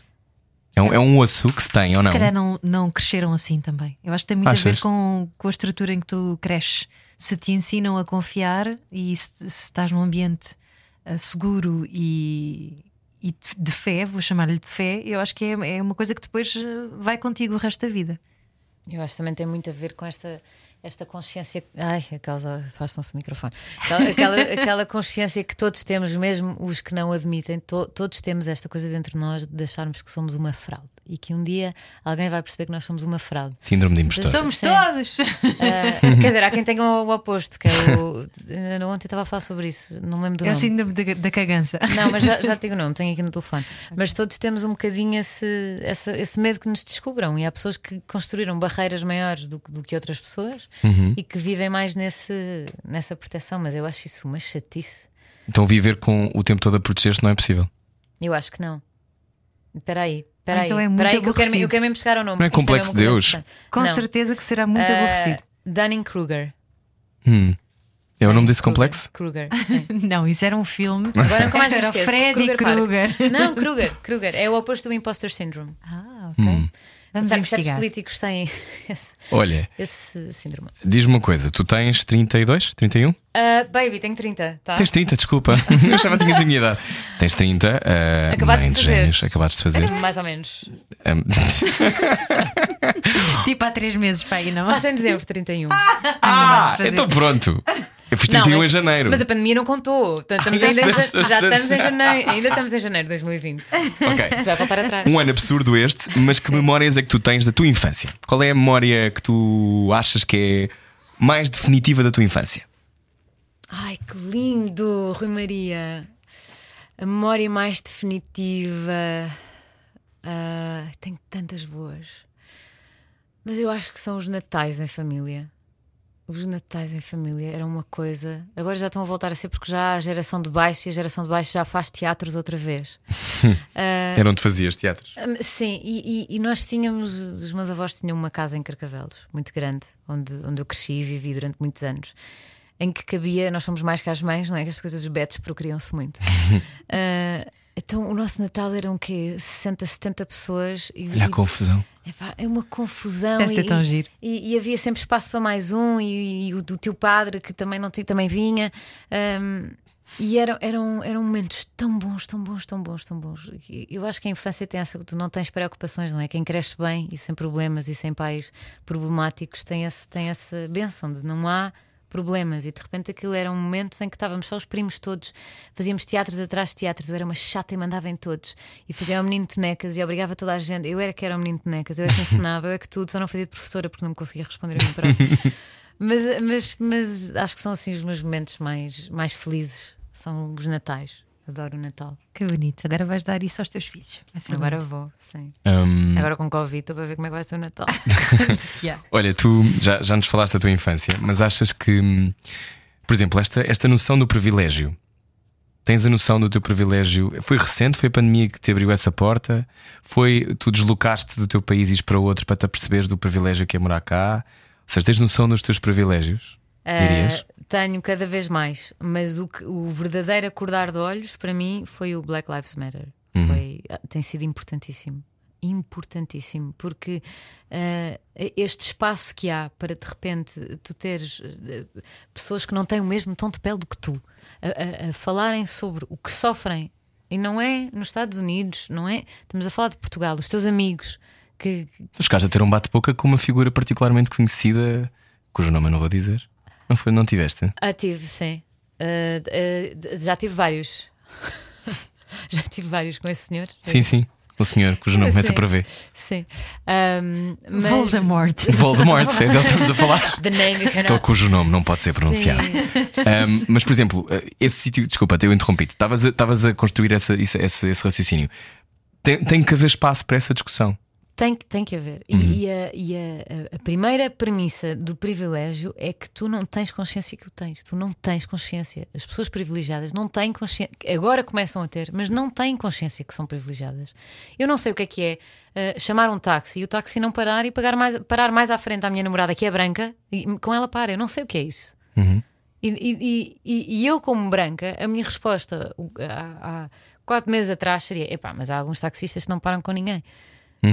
É um, é um osso que se tem ou não? Se calhar não, não cresceram assim também. Eu acho que tem muito Achas? a ver com, com a estrutura em que tu cresces. Se te ensinam a confiar e se, se estás num ambiente seguro e, e de fé, vou chamar-lhe de fé, eu acho que é, é uma coisa que depois eh, vai contigo o resto da vida. Eu acho que também tem muito a ver com esta esta consciência. Ai, aquela. Faz-se o microfone. Aquela, (laughs) aquela consciência que todos temos, mesmo os que não admitem, to, todos temos esta coisa dentro de nós de acharmos que somos uma fraude e que um dia alguém vai perceber que nós somos uma fraude. Síndrome de impostor. Somos Sim. todos! Uh, (laughs) quer dizer, há quem tenha o, o oposto, que é o. Ontem estava a falar sobre isso, não lembro do é nome. É o síndrome da, da cagança. Não, mas já, já (laughs) tenho o nome, tenho aqui no telefone. Mas todos temos um bocadinho esse, esse, esse medo que nos descubram e há pessoas que construíram barreiras maiores do, do que outras pessoas uhum. e que vivem mais nesse, nessa proteção, mas eu acho isso uma chatice. Então viver com o tempo todo a proteger-se não é possível? Eu acho que não. Espera aí. Espera ah, então aí, é muito aí que eu quero, eu quero mesmo buscar ao nome. Não é complexo é Deus. Com não. certeza que será muito uh, aborrecido. Dunning-Kruger. Hum. É o nome desse complexo? Kruger. (laughs) não, isso era um filme. Agora nunca mais me Era Freddy Krueger. Não, (laughs) Kruger. Kruger. É o oposto do Imposter Syndrome. Ah, ok. Hum. Vamos Sabe, certos políticos têm (laughs) esse, Olha, esse síndrome. Diz-me uma coisa, tu tens 32, 31? Uh, baby, tenho 30. Tá? Tens 30, desculpa. (laughs) Eu já tinhas a minha idade. Tens 30, uh, acabaste de, de gênios, acabaste de fazer. (laughs) Mais ou menos. Um... (laughs) tipo há 3 meses, pai, não? Faz em dezembro, 31. Ah, de então pronto. Eu fiz 31 não, mas, em janeiro. Mas a pandemia não contou. Estamos ainda, já, já estamos em janeiro. Ainda estamos em janeiro de 2020. Ok. vai voltar atrás. Um ano absurdo este, mas que Sim. memórias é que tu tens da tua infância? Qual é a memória que tu achas que é mais definitiva da tua infância? Ai, que lindo, Rui Maria. A memória mais definitiva. Uh, tenho tantas boas. Mas eu acho que são os natais em família os natais em família eram uma coisa. Agora já estão a voltar a ser porque já a geração de baixo e a geração de baixo já faz teatros outra vez. (laughs) uh, Era onde fazias teatros? sim, e, e, e, nós tínhamos. Os meus avós tinham uma casa em Carcavelos, muito grande, onde, onde eu cresci e vivi durante muitos anos. Em que cabia, nós somos mais que as mães, não é? Que as coisas dos betos procriam-se muito. uh, (laughs) então o nosso Natal eram o quê? 60, 70 pessoas. E, Olha a confusão. É uma confusão. Deve ser tão giro. E, e, havia sempre espaço para mais um, e, e o do teu padre que também não também vinha. Um, e eram, eram, eram momentos tão bons, tão bons, tão bons, tão bons. Eu acho que a infância tem essa. Tu não tens preocupações, não é? Quem cresce bem e sem problemas e sem pais problemáticos tem, esse, tem essa benção de não há problemas e de repente aquilo era um momento em que estávamos só os primos todos, fazíamos teatros atrás de teatros, eu era uma chata e mandava em todos e fazia o menino de tonecas e obrigava toda a gente, eu era que era o menino de tonecas, eu é que ensinava, eu é que tudo, só não fazia de professora porque não me conseguia responder a mim próprio. (laughs) mas, mas, mas acho que são assim os meus momentos mais, mais felizes, são os natais. Adoro o Natal. Que bonito. Agora vais dar isso aos teus filhos. Agora vou, sim. Um... Agora com Covid, estou para ver como é que vai ser o Natal. (laughs) (laughs) yeah. Olha, tu já, já nos falaste da tua infância, mas achas que, por exemplo, esta, esta noção do privilégio. Tens a noção do teu privilégio? Foi recente? Foi a pandemia que te abriu essa porta? Foi tu deslocaste do teu país e para outro para te aperceberes do privilégio que é morar cá? Ou seja, tens noção dos teus privilégios? Ah, Dirias? Tenho cada vez mais, mas o, que- o verdadeiro acordar de olhos para mim foi o Black Lives Matter. Uhum. Foi, ah, tem sido importantíssimo. Importantíssimo, porque ah, este espaço que há para de repente tu teres ah, pessoas que não têm o mesmo tom de pele do que tu a, a- a falarem sobre o que sofrem, e não é nos Estados Unidos, não é? Estamos a falar de Portugal, os teus amigos que, Tu chegaste a ter um bate-boca com uma figura particularmente conhecida, cujo nome eu não vou dizer. Não foi? Não tiveste? Ah, tive, sim. Ah, ah, já tive vários. (laughs) já tive vários com esse senhor. Sim, sim. O senhor cujo nome começa para ver. Sim. Ahm, mas... Voldemort. (laughs) Voldemort, é dele que estamos a falar. (laughs) The name you cannot... cujo nome não pode ser pronunciado. Um, mas, por exemplo, uh, esse sítio, desculpa, eu interrompi-te, estavas a, estavas a construir essa, isso- esse, esse raciocínio. Tem, tem que haver espaço para essa discussão. Tem, que- tem que haver. E, Uhum. e a, e a- a- primeira premissa do privilégio é que tu não tens consciência que o tens. Tu não tens consciência. As pessoas privilegiadas não têm consciência. Agora começam a ter, mas não têm consciência que são privilegiadas. Eu não sei o que é que é eh, chamar um táxi e o táxi não parar e pagar mais, parar mais à frente à minha namorada, que é branca, e com ela para. Eu não sei o que é isso. Uhum. E, e- e- e eu, como branca, a minha resposta há quatro meses atrás seria: epá, mas há alguns taxistas que não param com ninguém.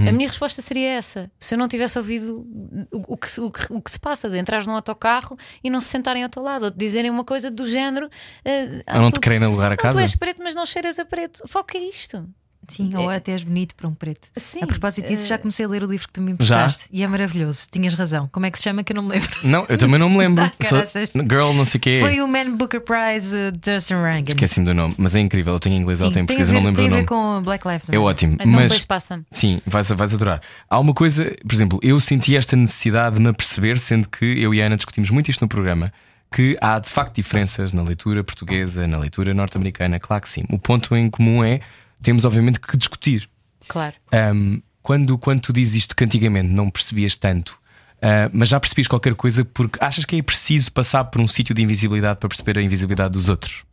A minha resposta seria essa. Se eu não tivesse ouvido o, o que, se- o que- o que se passa de entrares num autocarro e não se sentarem ao teu lado, ou de dizerem uma coisa do género: eh, ah, não tu- te querem alugar a casa? tu és preto, mas não cheiras a preto. Pá, o que é isto? Sim, ou até és bonito para um preto. Sim, a propósito disso, já eh, comecei a ler o livro que tu me emprestaste e é maravilhoso. Tinhas razão. Como é que se chama que eu não me lembro? Não, eu também não me lembro. (laughs) Ah, Sou-. Girl, não sei o quê. Foi o Man Booker Prize uh, Justin Rankin. Esqueci-me do nome, mas é incrível. Eu tenho em inglês, ela tem em tem português, eu não lembro tem o a ver nome. com Black Lives É Matter. ótimo. Então mas depois passa-me. Sim, vais, vais adorar. Há uma coisa, por exemplo, eu senti esta necessidade de me aperceber, sendo que eu e a Ana discutimos muito isto no programa, que há de facto diferenças na leitura portuguesa, na leitura norte-americana, claro que sim. O ponto em comum é temos obviamente que discutir. Claro. Um, quando, quando tu dizes isto que antigamente não percebias tanto, uh, mas já percebias qualquer coisa porque achas que é preciso passar por um sítio de invisibilidade para perceber a invisibilidade dos outros?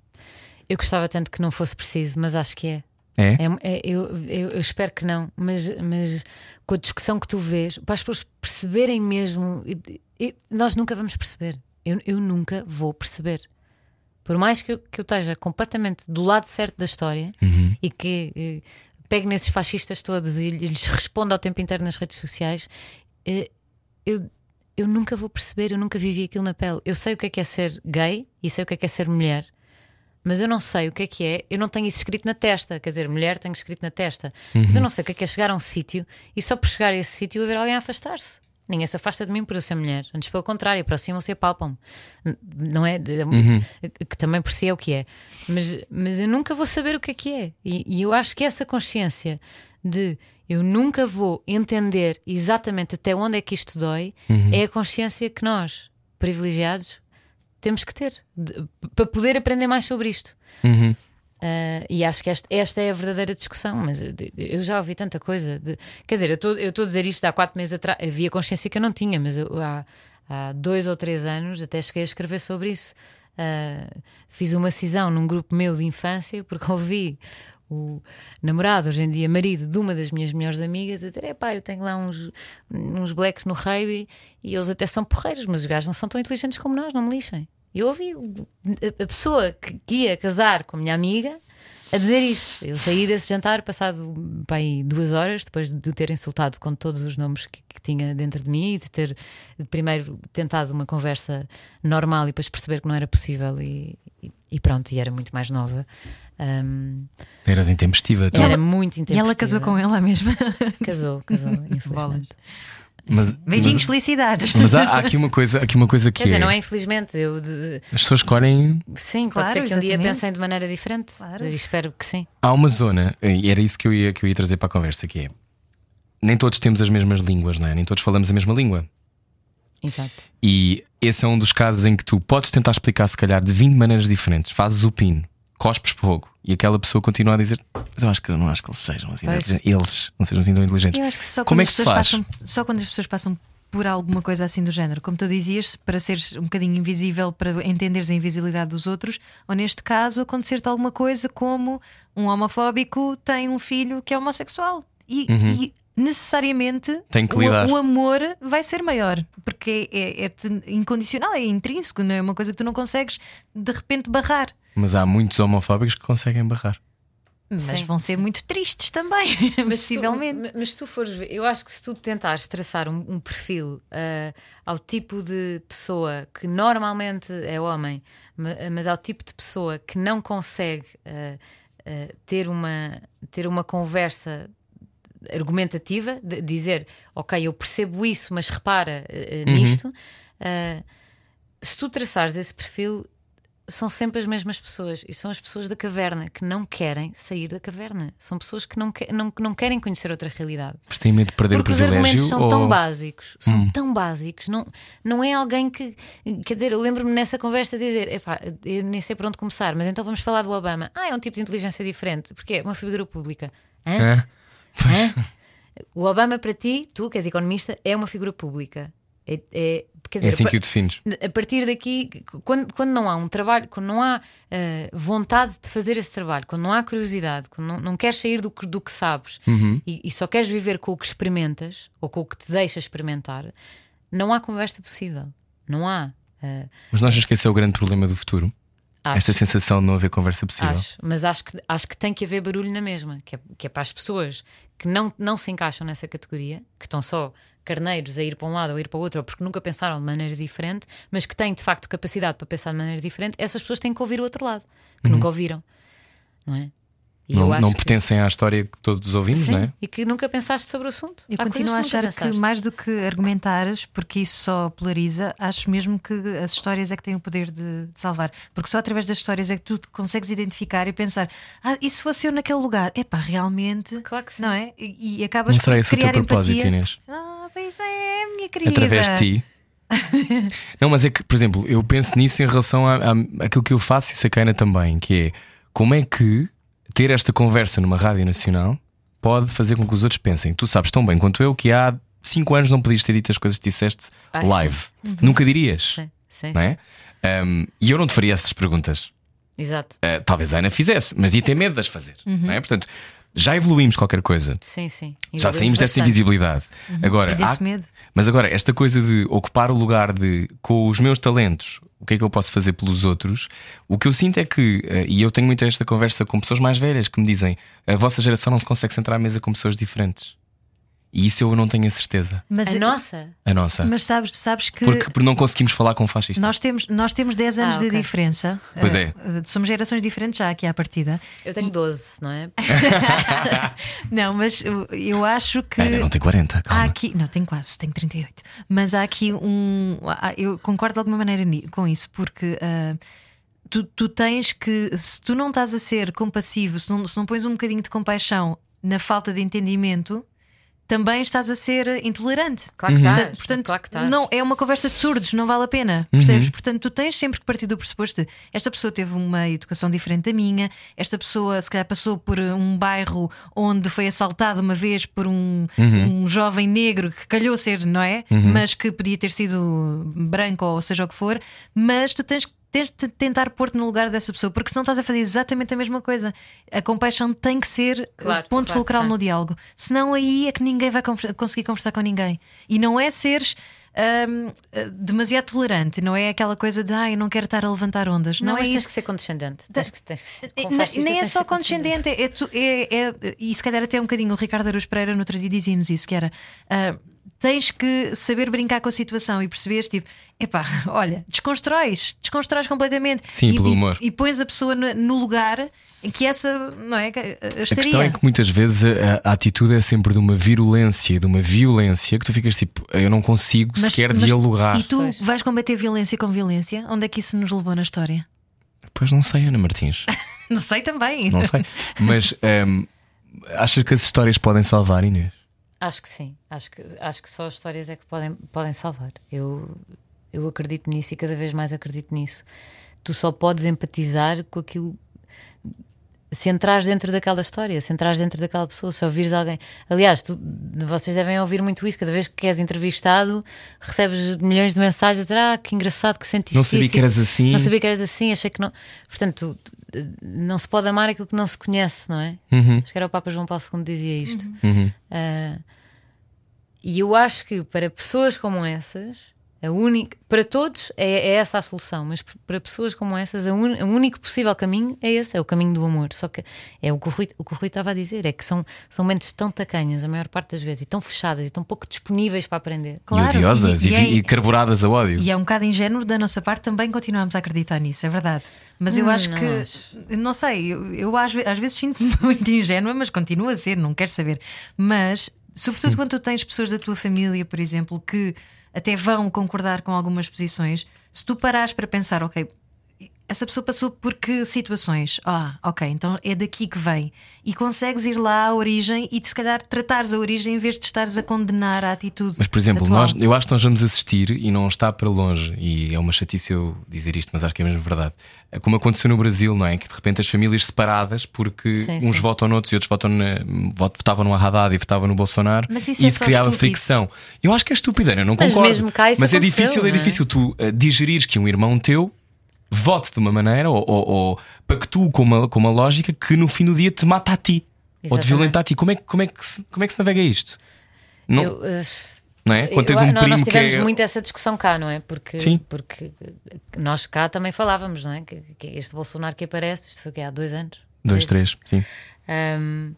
Eu gostava tanto que não fosse preciso, mas acho que é. É? É- é- eu, eu- eu espero que não, mas, mas com a discussão que tu vês, para as pessoas perceberem mesmo, nós nunca vamos perceber. Eu, eu nunca vou perceber. Por mais que eu, que eu esteja completamente do lado certo da história e que eh, pegue nesses fascistas todos e lhes responda ao tempo inteiro nas redes sociais, eh, eu, eu nunca vou perceber, eu nunca vivi aquilo na pele. Eu sei o que é que é ser gay e sei o que é que é ser mulher mas eu não sei o que é que é, eu não tenho isso escrito na testa, quer dizer, mulher tenho escrito na testa, mas eu não sei o que é que é chegar a um sítio e só por chegar a esse sítio haver alguém a afastar-se. Ninguém se afasta de mim por eu ser mulher, antes pelo contrário, aproximam-se e apalpam-me. Não é? De- Que também por si é o que é, mas, mas eu nunca vou saber o que é que é. E, e eu acho que essa consciência de eu nunca vou entender exatamente até onde é que isto dói é a consciência que nós, privilegiados, temos que ter de- para poder aprender mais sobre isto. Uhum. Ah, e acho que esta, esta é a verdadeira discussão, mas eu- já ouvi tanta coisa. de- quer dizer, eu estou a dizer isto há quatro meses atrás, havia consciência que eu não tinha, mas eu, há, há dois ou três anos até cheguei a escrever sobre isso. Ah, fiz uma cisão num grupo meu de infância porque (laughs) ouvi o namorado, hoje em dia marido de uma das minhas melhores amigas, a dizer: é pá, eu tenho lá uns, uns blacks no e, e eles até são porreiros, mas os gajos não são tão inteligentes como nós, não me lixem. E eu ouvi a, pessoa que, que ia casar com a minha amiga a dizer isso. Eu saí desse jantar passado aí, duas horas depois de o ter insultado com todos os nomes que, que tinha dentro de mim e de ter primeiro tentado uma conversa normal e depois perceber que não era possível e, e- e pronto, e era muito mais nova. Um, Eras intempestiva. tu. e era muito E ela casou com ela mesma. Casou, casou, (laughs) infelizmente. Mas, Beijinhos, mas, felicidades. mas há, há aqui uma coisa, aqui uma coisa que Quer dizer, é, não é infelizmente, eu de- as pessoas escolhem. sim, pode Claro, ser que um dia exatamente. pensem de maneira diferente. Claro. Espero que sim. Há uma zona, e era isso que eu ia, que eu ia trazer para a conversa, que é nem todos temos as mesmas línguas, não é? Nem todos falamos a mesma língua. Exato. E esse é um dos casos em que tu podes tentar explicar, se calhar, de 20 maneiras diferentes. Fazes o pino, cospes fogo e aquela pessoa continua a dizer: Mas eu acho que não acho que eles sejam assim. Pois. inteligentes." Eles não sejam assim tão inteligentes. Eu acho que só Como é que se faz? passam, só quando as pessoas passam por alguma coisa assim do género, como tu dizias, para seres um bocadinho invisível, para entenderes a invisibilidade dos outros, ou neste caso, acontecer-te alguma coisa como um homofóbico tem um filho que é homossexual. E, Uhum. e necessariamente Tem que o-. O, amor vai ser maior, porque é, é- é-te incondicional, é intrínseco, não é uma coisa que tu não consegues de repente barrar. Mas há muitos homofóbicos que conseguem barrar. Mas Sim, vão ser muito tristes também, (laughs) Mas se tu- possivelmente. ma- mas se tu fores ver, eu acho que se tu tentares traçar um, um perfil ah, ao tipo de pessoa que normalmente é homem, ma- mas ao tipo de pessoa que não consegue ah, ah, ter, uma, ter uma conversa argumentativa, de dizer, ok, eu percebo isso, mas repara ah, nisto, se tu traçares esse perfil. São sempre as mesmas pessoas e são as pessoas da caverna que não querem sair da caverna. São pessoas que não, que- não, não querem conhecer outra realidade. Mas têm medo de perder Porque o os privilégio. argumentos são ou... tão básicos, são Hum. tão básicos. Não, não é alguém que. Quer dizer, eu lembro-me nessa conversa de dizer: "Epá, eu nem sei por onde começar, mas então vamos falar do Obama. Ah, é um tipo de inteligência diferente, porque é uma figura pública. Hã? Hã? Hã? O Obama, para ti, tu que és economista, é uma figura pública. É, é- quer É dizer, assim pa- que o defines. a partir daqui, quando, quando não há um trabalho, quando não há eh, vontade de fazer esse trabalho, quando não há curiosidade, quando não, não queres sair do que, do que sabes Uhum. e, e só queres viver com o que experimentas ou com o que te deixa experimentar, não há conversa possível. Não há. eh, Mas não achas que esse é o grande problema do futuro? acho, Esta sensação de não haver conversa possível. acho, mas acho que, acho que tem que haver barulho na mesma, que é, que é para as pessoas que não, não se encaixam nessa categoria, que estão só carneiros a ir para um lado ou a ir para o outro, ou porque nunca pensaram de maneira diferente, mas que têm de facto capacidade para pensar de maneira diferente, essas pessoas têm que ouvir o outro lado, que nunca ouviram, não é? E Uhum. Não, não que- pertencem à história que todos ouvimos, Sim, não é? e que nunca pensaste sobre o assunto. Eu Há continuo a achar que mais do que argumentares, porque isso só polariza, acho mesmo que as histórias é que têm o poder de, de salvar. Porque só através das histórias é que tu te consegues identificar e pensar: ah, e se fosse eu naquele lugar? Epá, realmente. Claro que sim. Não é? E, e acabas Não será por esse o teu criar propósito, empatia. Inês? Ah, pois é, minha querida. Através de ti. (laughs) não, mas é que, por exemplo, eu penso nisso em relação àquilo que eu faço e Sacaina também, que é como é que ter esta conversa numa rádio nacional pode fazer com que os outros pensem. Tu sabes tão bem quanto eu que há 5 anos não podias ter dito as coisas que disseste Ah, live. Nunca dirias. Sim, sim, Não é? Um, e eu não te faria essas perguntas. Exato. Uh, talvez a Ana fizesse, mas ia ter medo de as fazer. Não é? Portanto, já evoluímos qualquer coisa. Sim, sim. Já Evoluímos saímos dessa bastante. invisibilidade. Agora, E desse há- medo. mas agora, esta coisa de ocupar o lugar de com os meus talentos, o que é que eu posso fazer pelos outros? O que eu sinto é que, eh, e eu tenho muito esta conversa com pessoas mais velhas que me dizem: a vossa geração não se consegue sentar à mesa com pessoas diferentes. E isso eu não tenho a certeza. Mas, A nossa? A nossa. mas sabes, sabes que. Porque, porque não conseguimos falar com fascistas. Nós temos, nós temos 10 anos Ah, de ok. diferença. Pois é. Somos gerações diferentes já aqui à partida. Eu tenho 12, não é? (laughs) Não, mas eu, eu acho que. Ana não tem 40, Há calma. aqui, não, tenho quase, tenho 38. Mas há aqui um. há- Eu concordo de alguma maneira com isso, porque ah, tu, tu tens que. Se tu não estás a ser compassivo, se não, se não pões um bocadinho de compaixão na falta de entendimento, também estás a ser intolerante. Claro que estás. Portanto, claro que estás. não, é uma conversa de surdos, não vale a pena, percebes? Portanto, tu tens sempre que partir do pressuposto de esta pessoa teve uma educação diferente da minha, esta pessoa se calhar passou por um bairro onde foi assaltado uma vez por um, um jovem negro que calhou ser, não é? Mas que podia ter sido branco ou seja o que for, mas tu tens que tens de tentar pôr-te no lugar dessa pessoa, porque senão estás a fazer exatamente a mesma coisa. A compaixão tem que ser Claro, ponto claro fulcral no diálogo. Senão aí é que ninguém vai conseguir conversar com ninguém. E não é seres eh, demasiado tolerante, não é aquela coisa de ah, eu não quero estar a levantar ondas. Não, Não, é tens isso. que ser condescendente. Tens que, tens que ser, Nem- é só condescendente, é, tu- é- é- e se calhar até um bocadinho o Ricardo Aruz Pereira no outro dia dizia-nos isso: que era ah, tens que saber brincar com a situação e perceberes, tipo, epá, (laughs) olha, desconstróis, desconstróis completamente Sim, e, pelo e- humor. E, pões a pessoa no, no lugar em que essa não é ah, A estaria. questão é que muitas vezes a, a atitude é sempre de uma virulência, de uma violência que tu ficas tipo, eu não consigo Mas- sequer mas- dialogar. E tu Pois. vais combater violência com violência? Onde é que isso nos levou na história? Pois não sei, Ana Martins. (laughs) Não sei também. Não sei. (laughs) Mas hum, achas que as histórias podem salvar, Inês? Acho que sim. Acho que, acho que só as histórias é que podem, podem salvar. Eu, eu acredito nisso e cada vez mais acredito nisso. Tu só podes empatizar com aquilo. Se entrares dentro daquela história, se entrares dentro daquela pessoa, se ouvires alguém. Aliás, tu- vocês devem ouvir muito isso. Cada vez que és entrevistado, recebes milhões de mensagens a dizer: Ah, que engraçado que sentiste Não sabia isso que eras assim. Não sabia que eras assim, achei que não. Portanto, tu- não se pode amar aquilo que não se conhece, não é? Uhum. Acho que era o Papa João Paulo II que dizia isto. Uhum. Ah, e eu acho que para pessoas como essas, a única, para todos é, é essa a solução, mas para pessoas como essas, a un- o único possível caminho é esse, é o caminho do amor. Só que é o que o Rui, o que o Rui estava a dizer, é que são, são mentes tão tacanhas, a maior parte das vezes, e tão fechadas e tão pouco disponíveis para aprender. Claro, e odiosas e, e- e é- e carburadas a ódio. E é um bocado ingênuo da nossa parte também continuamos a acreditar nisso, é verdade. Mas eu Hum, acho não que, acho. não sei, eu, eu às, às vezes sinto-me (laughs) muito ingênua, mas continuo a ser, não quero saber. Mas, sobretudo quando tu tens pessoas da tua família, por exemplo, que até vão concordar com algumas posições, se tu parares para pensar, ok. Essa pessoa passou por que situações? Ah, ok, então é daqui que vem. E consegues ir lá à origem e se calhar tratares a origem em vez de estares a condenar a atitude. Mas, por exemplo, atual. nós, eu acho que nós vamos assistir e não está para longe, e é uma chatice eu dizer isto, mas acho que é mesmo verdade. É como aconteceu no Brasil, não é? Que de repente as famílias separadas, porque Sim, uns sim. votam noutros e outros votam na, vot- votavam no Haddad e votavam no Bolsonaro, Mas isso e é isso criava estúpido. fricção. Eu acho que é estúpido, eu não Mas concordo. mesmo cá isso mas é difícil, é é? difícil tu uh, digerires que um irmão teu vote de uma maneira ou, ou, ou pactue com uma, com uma lógica que no fim do dia te mata a ti. Ou te Exatamente. violenta a ti. Como é, que- como, é que se, como é que se navega isto? Não, Eu, eh, não é? Quando tens um nós, primo nós que tivemos é. muito essa discussão cá, não é? Porque, Sim. porque nós cá também falávamos, não é? Que, que este Bolsonaro que aparece, isto foi o quê? há dois anos? Dois, três, sim. Um,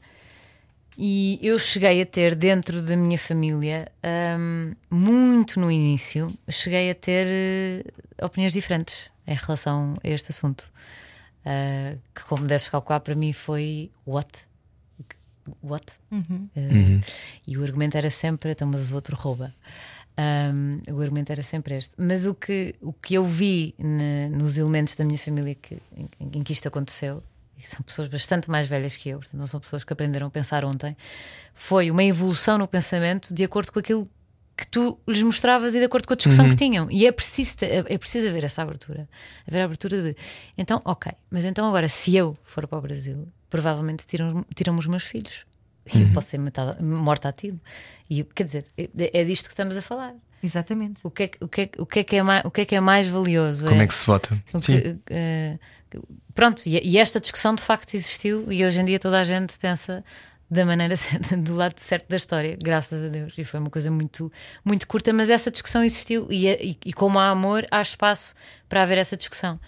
e eu cheguei a ter dentro da minha família, um, muito no início, cheguei a ter eh, opiniões diferentes em relação a este assunto. Uh, que, como deves calcular, para mim foi what? What? Uh, E o argumento era sempre: então, mas o outro rouba. Um, o argumento era sempre este. Mas o que, o que eu vi na- nos elementos da minha família que, em, em que isto aconteceu, e são pessoas bastante mais velhas que eu, portanto, não são pessoas que aprenderam a pensar ontem, foi uma evolução no pensamento de acordo com aquilo que tu lhes mostravas e de acordo com a discussão que tinham. E é preciso, é, é preciso haver essa abertura. Haver a abertura de então, ok, mas então agora, se eu for para o Brasil, provavelmente tiram- tiram-me os meus filhos. E eu posso ser matada, morta a tiro. E quer dizer, é, é disto que estamos a falar. Exatamente. O que é, que- o que é, o que é, que é, mais, o que é, que é mais valioso? Como é que se vota? que, eh, pronto, e, e esta discussão de facto existiu e hoje em dia toda a gente pensa da maneira (laughs) certa, do lado certo da história, graças a Deus. E foi uma coisa muito, muito curta, mas essa discussão existiu e, e, e como há amor, há espaço para haver essa discussão.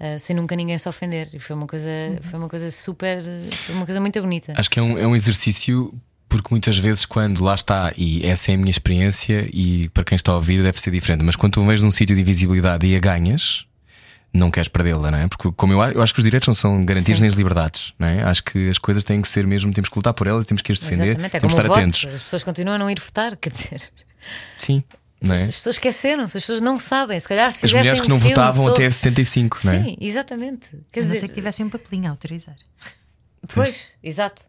eh, sem nunca ninguém se ofender. E foi uma coisa, foi uma coisa super. Foi uma coisa muito bonita. Acho que é um, é um exercício porque muitas vezes, quando lá está, e essa é a minha experiência, e para quem está a ouvir deve ser diferente, mas quando tu vens num sítio de invisibilidade e a ganhas, não queres perdê-la, não é? Porque, como eu, eu acho que os direitos não são garantidos Sim. nem as liberdades, não é? Acho que as coisas têm que ser mesmo, temos que lutar por elas, temos que as defender, Exatamente, é temos como que estar voto. atentos. As pessoas continuam a não ir votar, quer dizer. Sim, não é? As pessoas esqueceram-se, as pessoas não sabem. Se calhar se As mulheres que um não filme votavam sobre- até 75, não é? Sim, exatamente. Quer A não dizer, ser que tivessem um papelinho a autorizar. Pois, exato.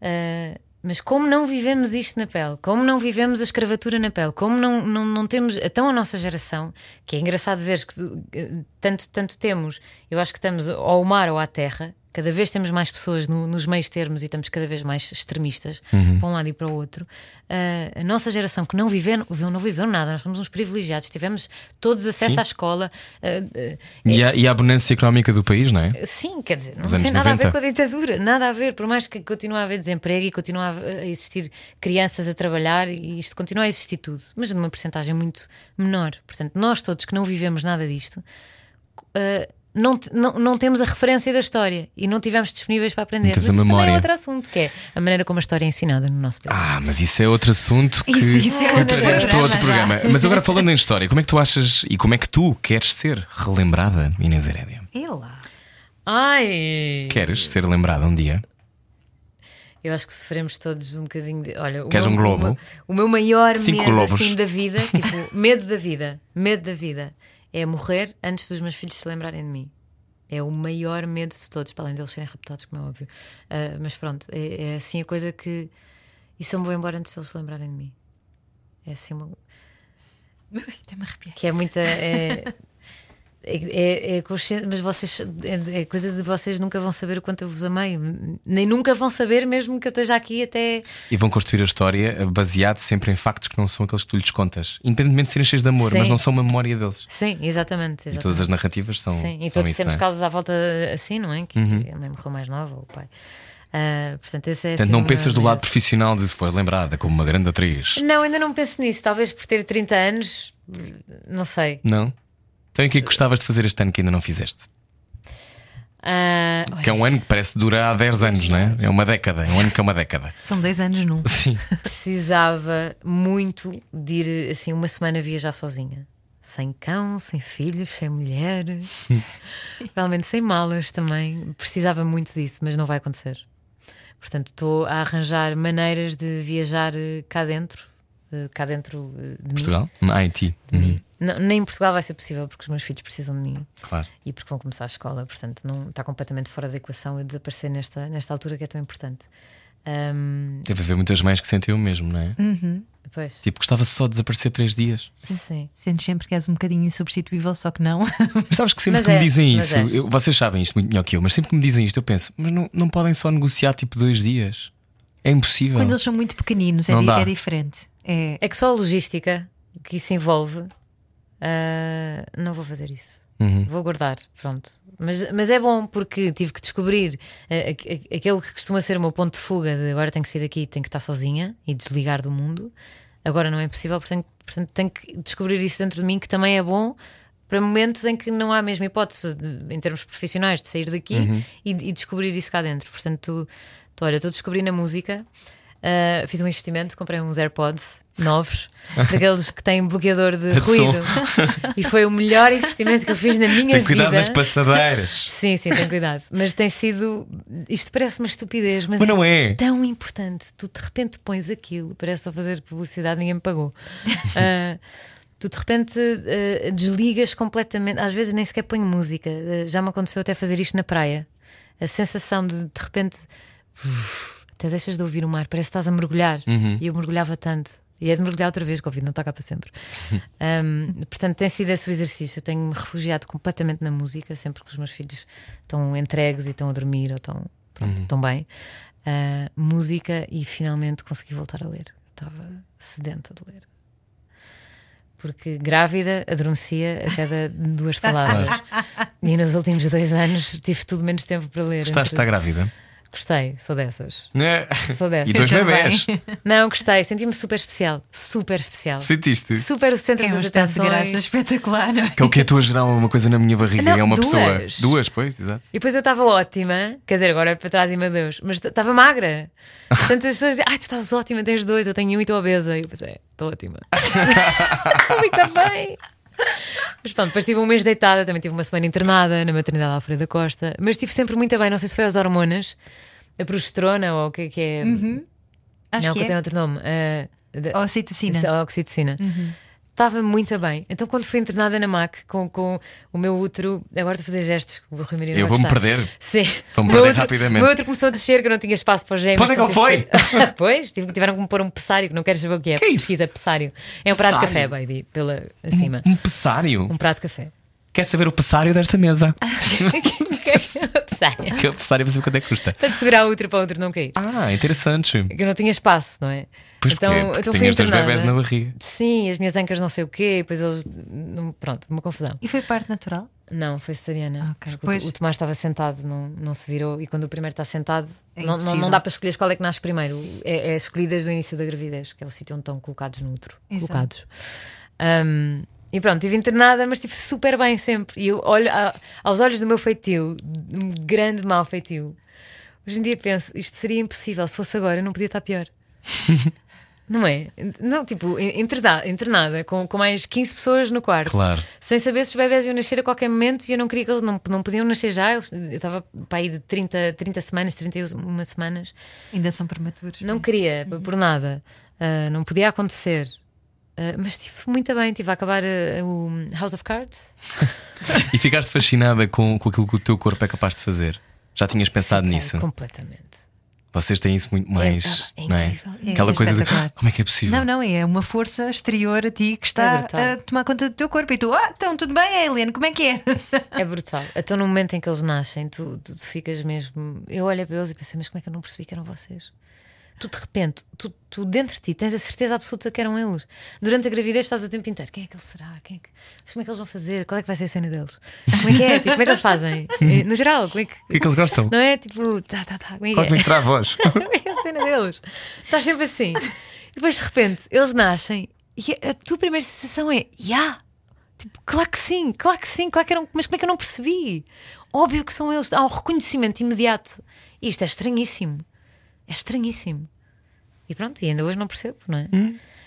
Uh, mas como não vivemos isto na pele, como não vivemos a escravatura na pele, como não, não, não temos. Então, a nossa geração, que é engraçado ver que uh, tanto, tanto temos, eu acho que estamos ao mar ou à terra, cada vez temos mais pessoas no- nos meios termos e estamos cada vez mais extremistas para um lado e para o outro. Uh, a nossa geração que não viveu, não viveu nada, nós somos uns privilegiados, tivemos todos acesso Sim. à escola. uh, uh, E, a, e a abundância económica do país, não é? Sim, quer dizer, não tem nada a ver 90. com a ditadura, nada a ver, por mais que continue a haver desemprego e continue a existir crianças a trabalhar e isto continua a existir tudo, mas numa porcentagem muito menor. Portanto, nós todos que não vivemos nada disto, eh, não, não, não temos a referência da história e não tivemos disponíveis para aprender. Mas a isso também memória. é outro assunto, que é a maneira como a história é ensinada no nosso país. Ah, mas isso é outro assunto que, Isso- isso é que outro traremos para outro programa, programa. Mas agora falando em história, como é que tu achas e como é que tu queres ser relembrada, Inês Herédia? É lá. Ai! Queres ser lembrada um dia? Eu acho que sofremos todos um bocadinho de. Olha, o, Queres meu, um globo? o meu- o meu maior Cinco medo assim, da vida, tipo, medo da vida, medo da vida, é morrer antes dos meus filhos se lembrarem de mim. É o maior medo de todos, para além deles serem raptados, como é óbvio. Ah, mas pronto, é, é assim a coisa que. E eu me vou embora antes deles se lembrarem de mim? É assim uma. (laughs) Até me arrepiei. Que é muita. É, (laughs) É, é, consciente, mas vocês é, é coisa de vocês nunca vão saber o quanto eu vos amei, nem nunca vão saber, mesmo que eu esteja aqui até. E vão construir a história baseado sempre em factos que não são aqueles que tu lhes contas, independentemente de serem cheios de amor, Sim. mas não são uma memória deles. Sim, exatamente. E todas as narrativas são. Sim, e são todos isso, temos é? casos à volta assim, não é? Que a mãe morreu mais nova, o pai. Ah, portanto, esse é Portanto, assim, não pensas do lado profissional de se for lembrada como uma grande atriz. Não, ainda não penso nisso. Talvez por ter 30 anos, não sei. Não? Então o que é que gostavas de fazer este ano que ainda não fizeste? Ah, Que é um ano que parece durar há 10 anos, não é? É uma década, é um ano que é uma década. (laughs) São 10 anos num. Sim. precisava muito de ir assim uma semana viajar sozinha. Sem cão, sem filhos, sem mulher, (laughs) realmente sem malas também. Precisava muito disso, mas não vai acontecer. Portanto, estou a arranjar maneiras de viajar eh, cá dentro, eh, cá dentro eh, de Portugal? Na Haiti. mim. Uhum, Não, nem em Portugal vai ser possível porque os meus filhos precisam de mim claro. e porque vão começar a escola. Portanto, não está completamente fora da equação eu desaparecer nesta, nesta altura que é tão importante. Ahm, Deve haver muitas mães que sentem o mesmo, não é? pois, Tipo, gostava só de desaparecer 3 dias. sim. Sentes sempre que és um bocadinho insubstituível, só que não. (laughs) Mas sabes que sempre Mas que me és, dizem isso, eu- vocês sabem isto muito melhor que eu, mas sempre que me dizem isto, eu penso, mas não, não podem só negociar tipo dois dias. É impossível. Quando eles são muito pequeninos, é, Não di- dá. é diferente. É, É que só a logística que isso envolve, ah, não vou fazer isso. Uhum. Vou guardar, pronto. Mas, mas é bom porque tive que descobrir aqu- aquele que costuma ser o meu ponto de fuga de agora tenho que sair daqui e tenho que estar sozinha e desligar do mundo. Agora não é possível, portanto, portanto tenho que descobrir isso dentro de mim que também é bom para momentos em que não há a mesma hipótese de- em termos profissionais de sair daqui e, e descobrir isso cá dentro. Portanto, tô, olha, estou descobrindo a música. Ah, fiz um investimento, comprei uns AirPods novos, (laughs) daqueles que têm bloqueador de De ruído, e foi o melhor investimento que eu fiz na minha Tem cuidado vida. nas passadeiras. Sim, sim, tem cuidado. Mas tem sido. Isto parece uma estupidez, mas, Mas não é. tão importante. Tu de repente pões aquilo, parece a fazer publicidade, ninguém me pagou. (laughs) Ah, tu de repente ah, desligas completamente. Às vezes nem sequer ponho música. Ah, já me aconteceu até fazer isto na praia. A sensação de de repente. uf, até deixas de ouvir o mar, parece que estás a mergulhar. Uhum. E eu mergulhava tanto. E é de mergulhar outra vez, ouvido não está cá para sempre. (laughs) Um, portanto, tem sido esse o exercício. Tenho-me refugiado completamente na música, sempre que os meus filhos estão entregues e estão a dormir ou estão, pronto, estão bem. Uh, música e finalmente consegui voltar a ler. Eu estava sedenta de ler. Porque grávida adormecia a cada duas (laughs) palavras. e nos últimos dois anos tive tudo menos tempo para ler. Estás, Entre- está grávida? Gostei, sou dessas. É. Sou dessas. E dois também. bebés. Não, gostei, senti-me super especial. Super especial. Sentiste? Super o centro é das de graça atenções. espetacular. não é? Que é o que é tu a gerar uma coisa na minha barriga? Não, é uma duas. pessoa. Duas, pois, exato. E depois eu estava ótima, quer dizer, agora é para trás e meu Deus, mas estava magra. Portanto, as pessoas dizem, ai, tu estás ótima, tens dois, eu tenho um e estou obesa. E eu pensei, estou ótima. (laughs) Muito bem. Mas pronto, depois tive um mês deitada, também tive uma semana internada na maternidade Alfredo da Costa, mas estive sempre muito bem, não sei se foi as hormonas, a progesterona ou o que é que é. Acho não, que que tem é. outro nome. da- Ocitocina. Isso, a oxitocina. Estava muito bem. Então, quando fui internada na MAC com, com o meu útero, agora estou a fazer gestos, o Rui Maria Eu vou-me perder. Sim. Vou-me perder útero- rapidamente. O meu outro começou a descer, que eu não tinha espaço para os gêmeos. Onde é que então ele tive que- (laughs) pois, tive- tiveram que me pôr um pessário, que não quero saber o que é. Que é isso? Pesquisa pessário. É um prato de café, Pessário? baby, pela acima. Um pessário? Um prato de café. Quer saber o pessário desta mesa? (laughs) pessário. Que o pessário para saber quanto é que custa. Para segurar o útero para o útero não cair. Ah, interessante. Que eu não tinha espaço, não é? Pois então, porque, porque então tinhas dois bebés na barriga. Sim, as minhas ancas não sei o quê, depois eles. Pronto, uma confusão. E foi parte natural? Não, foi cesariana. Ok, Porque pois. o, o Tomás estava sentado, não, não se virou, e quando o primeiro está sentado, É não, não, não dá para escolher qual é que nasce primeiro. É, é escolhido desde o início da gravidez, que é o sítio onde estão colocados no útero. Exato. Colocados. Um, e pronto, estive internada, mas estive super bem sempre. E eu olho a- aos olhos do meu feitio, um grande mau feitio. Hoje em dia penso, isto seria impossível. Se fosse agora, eu não podia estar pior. (laughs) Não é? Não, tipo, internada, internada com, com mais 15 pessoas no quarto, Claro. sem saber se os bebés iam nascer a qualquer momento e eu não queria que eles não, não podiam nascer já. Eles- eu estava para aí de 30, 30 semanas, 31 semanas. Ainda são prematuros. Não queria, por nada. Ah, não podia acontecer. Ah, mas estive muito bem, estive a acabar ah, o House of Cards. (laughs) E ficaste fascinada com, com aquilo que o teu corpo é capaz de fazer. Já tinhas pensado Fiquei nisso? Completamente. Vocês têm isso muito mais. é não é? incrível. É Aquela coisa de espetacular. como é que é possível? Não, não, é uma força exterior a ti que É está brutal. a tomar conta do teu corpo e tu, ah, então tudo bem, Helene, como é que é? É brutal. Até no momento em que eles nascem, tu, tu, tu ficas mesmo. Eu olho para eles e pensei, mas como é que eu não percebi que eram vocês? Tu de repente, tu, tu dentro de ti tens a certeza absoluta que eram eles. Durante a gravidez estás o tempo inteiro. Quem é que ele será? Quem é que... Mas como é que eles vão fazer? Qual é que vai ser a cena deles? Como é que é? Tipo, como é que eles fazem? (laughs) Eh, No geral, como é que. O que é que eles gostam? Não é tipo, tá, tá, tá, como é que Qual é? será a voz? (laughs) Como é que é a cena deles? Estás sempre assim. E depois de repente eles nascem e a tua primeira sensação é: ya! Tipo, claro que sim, claro que sim, claro que eram. Mas como é que eu não percebi? Óbvio que são eles. Há um reconhecimento imediato. E isto é estranhíssimo. É estranhíssimo. E pronto, e ainda hoje não percebo, não é?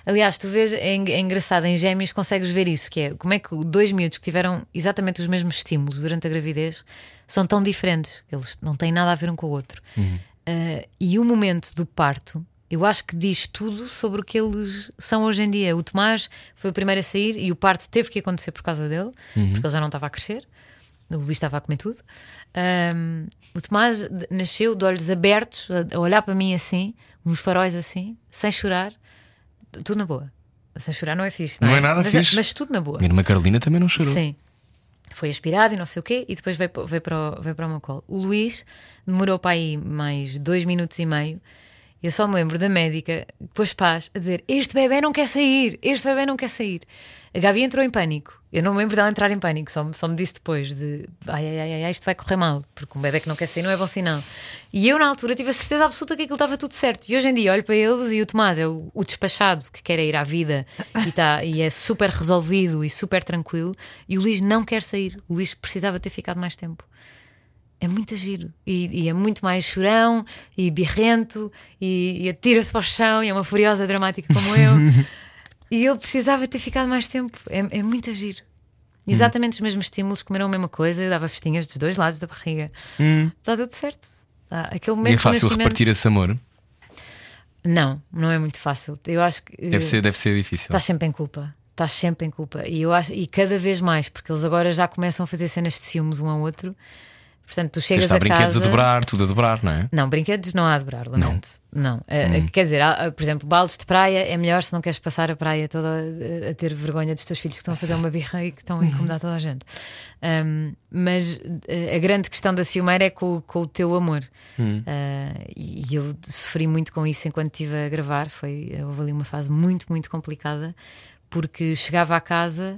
Aliás, tu vês, é, é engraçado, em gêmeos consegues ver isso, que é como é que dois miúdos que tiveram exatamente os mesmos estímulos durante a gravidez são tão diferentes, eles não têm nada a ver um com o outro. Uh, e o momento do parto, eu acho que diz tudo sobre o que eles são hoje em dia. O Tomás foi o primeiro a sair e o parto teve que acontecer por causa dele, porque ele já não estava a crescer. O Luís estava a comer tudo. Um, o Tomás nasceu de olhos abertos, a, olhar para mim assim, uns faróis assim, sem chorar, tudo na boa. Sem chorar não é fixe, não, Não é nada mas, fixe. Mas tudo na boa. Minha irmã Carolina também não chorou. Sim. Foi aspirado e não sei o quê, e depois veio, veio, para, o, veio para o meu colo. O Luís demorou para aí mais dois minutos e meio. Eu só me lembro da médica, depois paz, a dizer: Este bebê não quer sair, este bebê não quer sair. A Gabi entrou em pânico. Eu não me lembro dela entrar em pânico, só, só me disse depois de ai, ai, ai, ai, isto vai correr mal, porque um bebê que não quer sair não é bom sinal. E eu, na altura, tive a certeza absoluta que aquilo estava tudo certo. E hoje em dia olho para eles e o Tomás é o, o despachado que quer ir à vida e, tá, e é super resolvido e super tranquilo, e o Luís não quer sair. O Luís precisava ter ficado mais tempo. É muito giro e, e é muito mais chorão e birrento e, e atira-se para o chão e é uma furiosa dramática como eu. (laughs) e ele precisava ter ficado mais tempo. É, é muito giro. Exatamente os mesmos estímulos, comeram a mesma coisa, eu dava festinhas dos dois lados da barriga. Está tudo certo. Tá. Aquele momento E é fácil nascimento- repartir esse amor. Não, não é muito fácil. Eu acho que Deve ser, deve ser difícil. Estás sempre em culpa. Estás sempre em culpa. E eu acho, e cada vez mais, porque eles agora já começam a fazer cenas de ciúmes um ao outro. Portanto, tu Tens chegas estar a brinquedos casa. a dobrar, tudo a dobrar, não é? Não, brinquedos não há a dobrar, lamento. Não. Eh, Quer dizer, há, eh, por exemplo, baldes de praia é melhor se não queres passar a praia toda a, a ter vergonha dos teus filhos que estão a fazer uma birra e que estão a incomodar toda a gente. Ahm, mas eh, a grande questão da ciumeira é com, o- com o teu amor. Ah, e e eu sofri muito com isso enquanto estive a gravar. Foi, houve ali uma fase muito, muito complicada, porque chegava à casa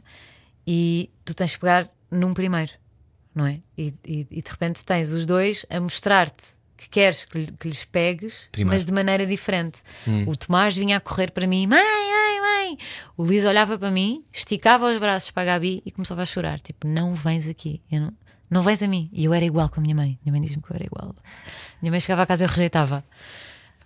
e tu tens de pegar num primeiro, não é? E, e- e de repente tens os dois a mostrar-te que queres que, lhe- que lhes pegues, Primeiro. mas de maneira diferente. O Tomás vinha a correr para mim, mãe, mãe, mãe. O Luís olhava para mim, esticava os braços para a Gabi e começava a chorar. Tipo, não vens aqui, eu não, não vens a mim. E eu era igual com a minha mãe. Minha mãe diz-me que eu era igual. Minha mãe chegava a casa e eu rejeitava.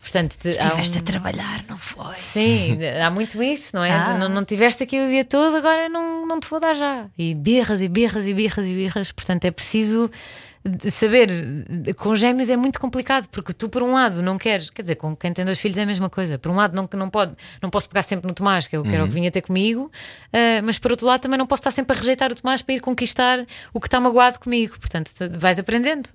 Portanto, te- Estiveste um- a trabalhar, não foi? Sim, há muito isso, não é? Ah. Não, não tiveste aqui o dia todo, agora não, não te vou dar já. E birras e birras e birras e birras. Portanto, é preciso saber. Com gêmeos é muito complicado, porque tu, por um lado, não queres, quer dizer, com quem tem dois filhos é a mesma coisa. Por um lado, não, não, pode, não posso pegar sempre no Tomás, que, eu, que era o que vinha ter comigo, ah, mas por outro lado, também não posso estar sempre a rejeitar o Tomás para ir conquistar o que está magoado comigo. Portanto, te- vais aprendendo.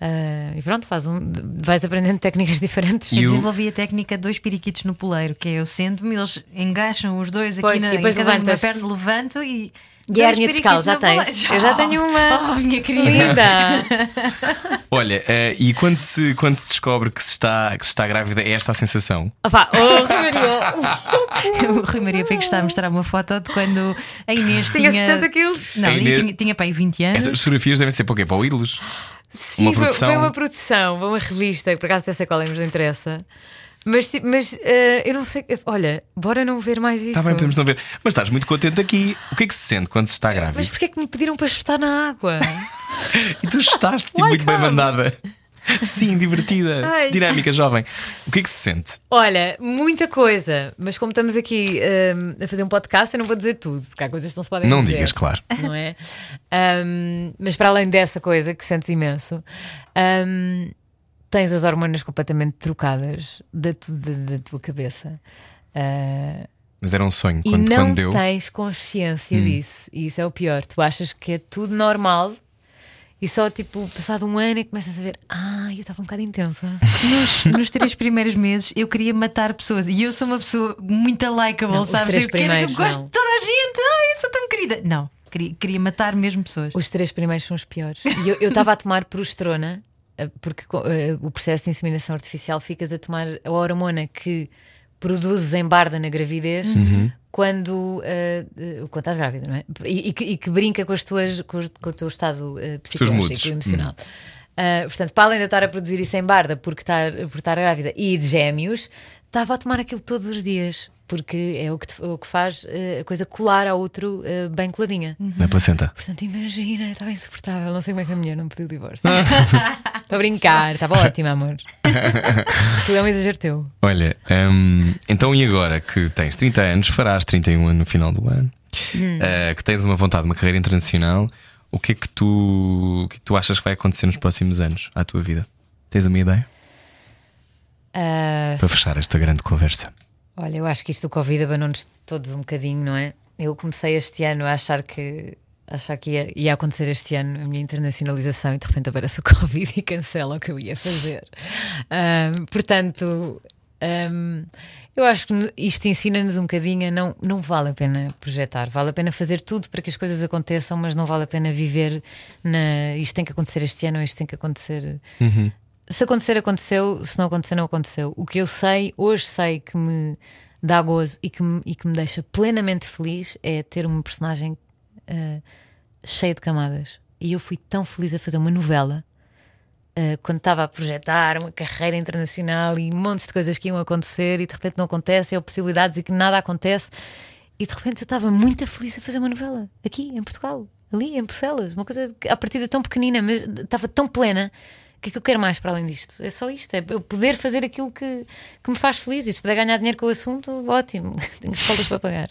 Ah, e pronto, faz um, vais aprendendo técnicas (laughs) diferentes. Eu desenvolvi a técnica dois periquitos no poleiro, que é eu sento-me, eles engaixam os dois aqui Pois, na e depois em cada uma perna, levanto e. E a hérnia discal, já tens? Eu já tenho uma. Oh, minha (laughs) querida. Linda! Olha, eh, e quando se, quando se descobre que se, está, que se está grávida, é esta a sensação? Vá, oh, Maria! (laughs) O Rui Maria Pego está a mostrar uma foto de quando a Inês Tinha tinha. 70 quilos. Não, Inês- tinha, tinha para aí 20 anos. Essas fotografias devem ser para o quê? Para o ídolos? Sim, Uma foi-. Foi, uma produção, foi uma revista, que por acaso até sei qual é, mas não interessa. Mas, mas eh, eu não sei. Olha, bora não ver mais isso. Está bem, podemos não ver. Mas estás muito contente aqui. O que é que se sente quando se está grávida? Mas porquê é que me pediram para estar na água? (laughs) E tu estás tipo, muito bem mandada. (laughs) Sim, divertida, Ai. dinâmica, jovem. O que é que se sente? Olha, muita coisa, mas como estamos aqui ehm, a fazer um podcast, eu não vou dizer tudo, porque há coisas que não se podem Não dizer. digas, claro. não é? Ahm, mas para além dessa coisa que sentes imenso, ahm, tens as hormonas completamente trocadas da, tu- da- da tua cabeça. Ah, Mas era um sonho e quando, não quando deu. tens consciência disso. E isso é o pior. Tu achas que é tudo normal E só tipo, passado um ano é que começas a ver, ah, eu estava um bocado intensa. Nos, nos três primeiros meses eu queria matar pessoas e eu sou uma pessoa muito likeable, Não, os sabes? três eu, quero- eu gosto não. de toda a gente, ai, eu sou tão querida. Não, queria, queria matar mesmo pessoas. Os três primeiros são os piores. E eu eu estava a tomar progesterona, eh, porque eh, o processo de inseminação artificial ficas a tomar a hormona que produzes em barda na gravidez quando, eh, quando estás grávida, não é? E, e que, e que brinca com, as tuas, com, o teu estado moods. psicológico e emocional. Ah, portanto, para além de estar a produzir isso em barda porque estar, por estar grávida e de gêmeos, estava a tomar aquilo todos os dias. Porque é o que, te- o que faz eh, a coisa colar ao outro eh, bem coladinha. Na placenta. Portanto, imagina, estava insuportável. Não sei como é que a mulher não pediu o divórcio. (laughs) Estou a brincar, estava ótima, amor. (laughs) tu é um exagero teu. Olha, hum, então e agora que tens 30 anos, farás 31 no final do ano, Hum. eh, que tens uma vontade, uma carreira internacional, o que é que tu, o que é que tu achas que vai acontecer nos próximos anos à tua vida? Tens uma ideia? Ah, Para fechar esta grande conversa. Olha, eu acho que isto do Covid abanou-nos todos um bocadinho, não é? Eu comecei este ano a achar que. Achar que ia, ia acontecer este ano a minha internacionalização e de repente aparece o (laughs) Covid e cancela o que eu ia fazer. Ah, portanto, Hum, eu acho que isto ensina-nos um bocadinho a não, não vale a pena projetar, vale a pena fazer tudo para que as coisas aconteçam, mas não vale a pena viver na isto tem que acontecer este ano, isto tem que acontecer. Se acontecer, aconteceu, se não acontecer, não aconteceu. O que eu sei, hoje sei que me dá gozo e que me, e que me deixa plenamente feliz é ter uma personagem ah, cheia de camadas. E eu fui tão feliz a fazer uma novela Uh, quando estava a projetar uma carreira internacional e montes de coisas que iam acontecer e de repente não acontecem, ou possibilidades e que nada acontece. E de repente eu estava muito feliz a fazer uma novela aqui em Portugal, ali em Bucelas, uma coisa à partida tão pequenina, mas estava tão plena. O que é que eu quero mais para além disto? É só isto, é eu poder fazer aquilo que, que me faz feliz. E se puder ganhar dinheiro com o assunto, ótimo, (laughs) tenho escolas para pagar.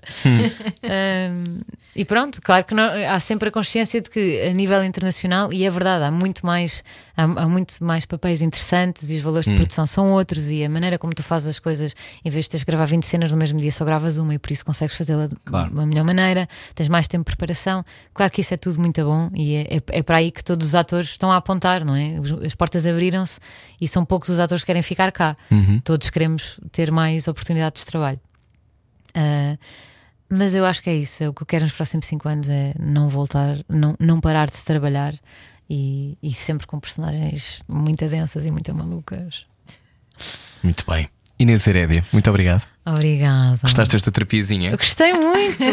Um, e pronto, claro que não- há sempre a consciência de que a nível internacional, e é verdade, há muito mais, há, há muito mais papéis interessantes e os valores de produção são outros, e a maneira como tu fazes as coisas, em vez de teres de gravar 20 cenas no mesmo dia, só gravas uma e por isso consegues fazê-la de Claro. uma melhor maneira, tens mais tempo de preparação. Claro que isso é tudo muito bom e é, é, é para aí que todos os atores estão a apontar, não é? As portas abriram-se e são poucos os atores que querem ficar cá. Todos queremos ter mais oportunidades de trabalho. Ah, mas eu acho que é isso. O que eu quero nos próximos 5 anos é não voltar, não, não parar de trabalhar e, e sempre com personagens muito densas e muito malucas. Muito bem. Inês Herédia, muito obrigado. Obrigada. Gostaste desta terapiazinha? Eu gostei muito.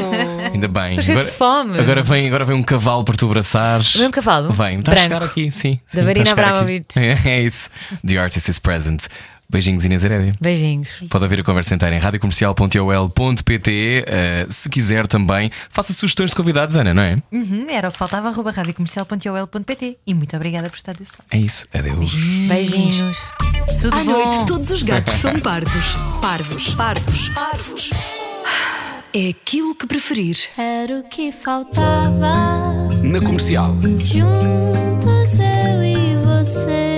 Ainda bem. Estou cheia de fome. agora, vem, agora vem um cavalo para tu abraçares. Vem um cavalo? Vem, está a chegar aqui, sim. sim, Da Marina está a chegar Abramovic. É, (laughs) é isso. The artist is present. Beijinhos, Inês Herédia. Beijinhos. Pode ouvir a conversa inteira em radiocomercial.ol.pt. Uh, se quiser também, faça sugestões de convidados, Ana, não é? Uhum, era o que faltava, arroba radiocomercial.ol.pt e muito obrigada por estar desse lado. É isso. Adeus. Beijinhos. Tudo À bom? noite, todos os gatos são pardos. Parvos, pardos, parvos. É aquilo que preferir. Era o que faltava. Na comercial. Juntos eu e você.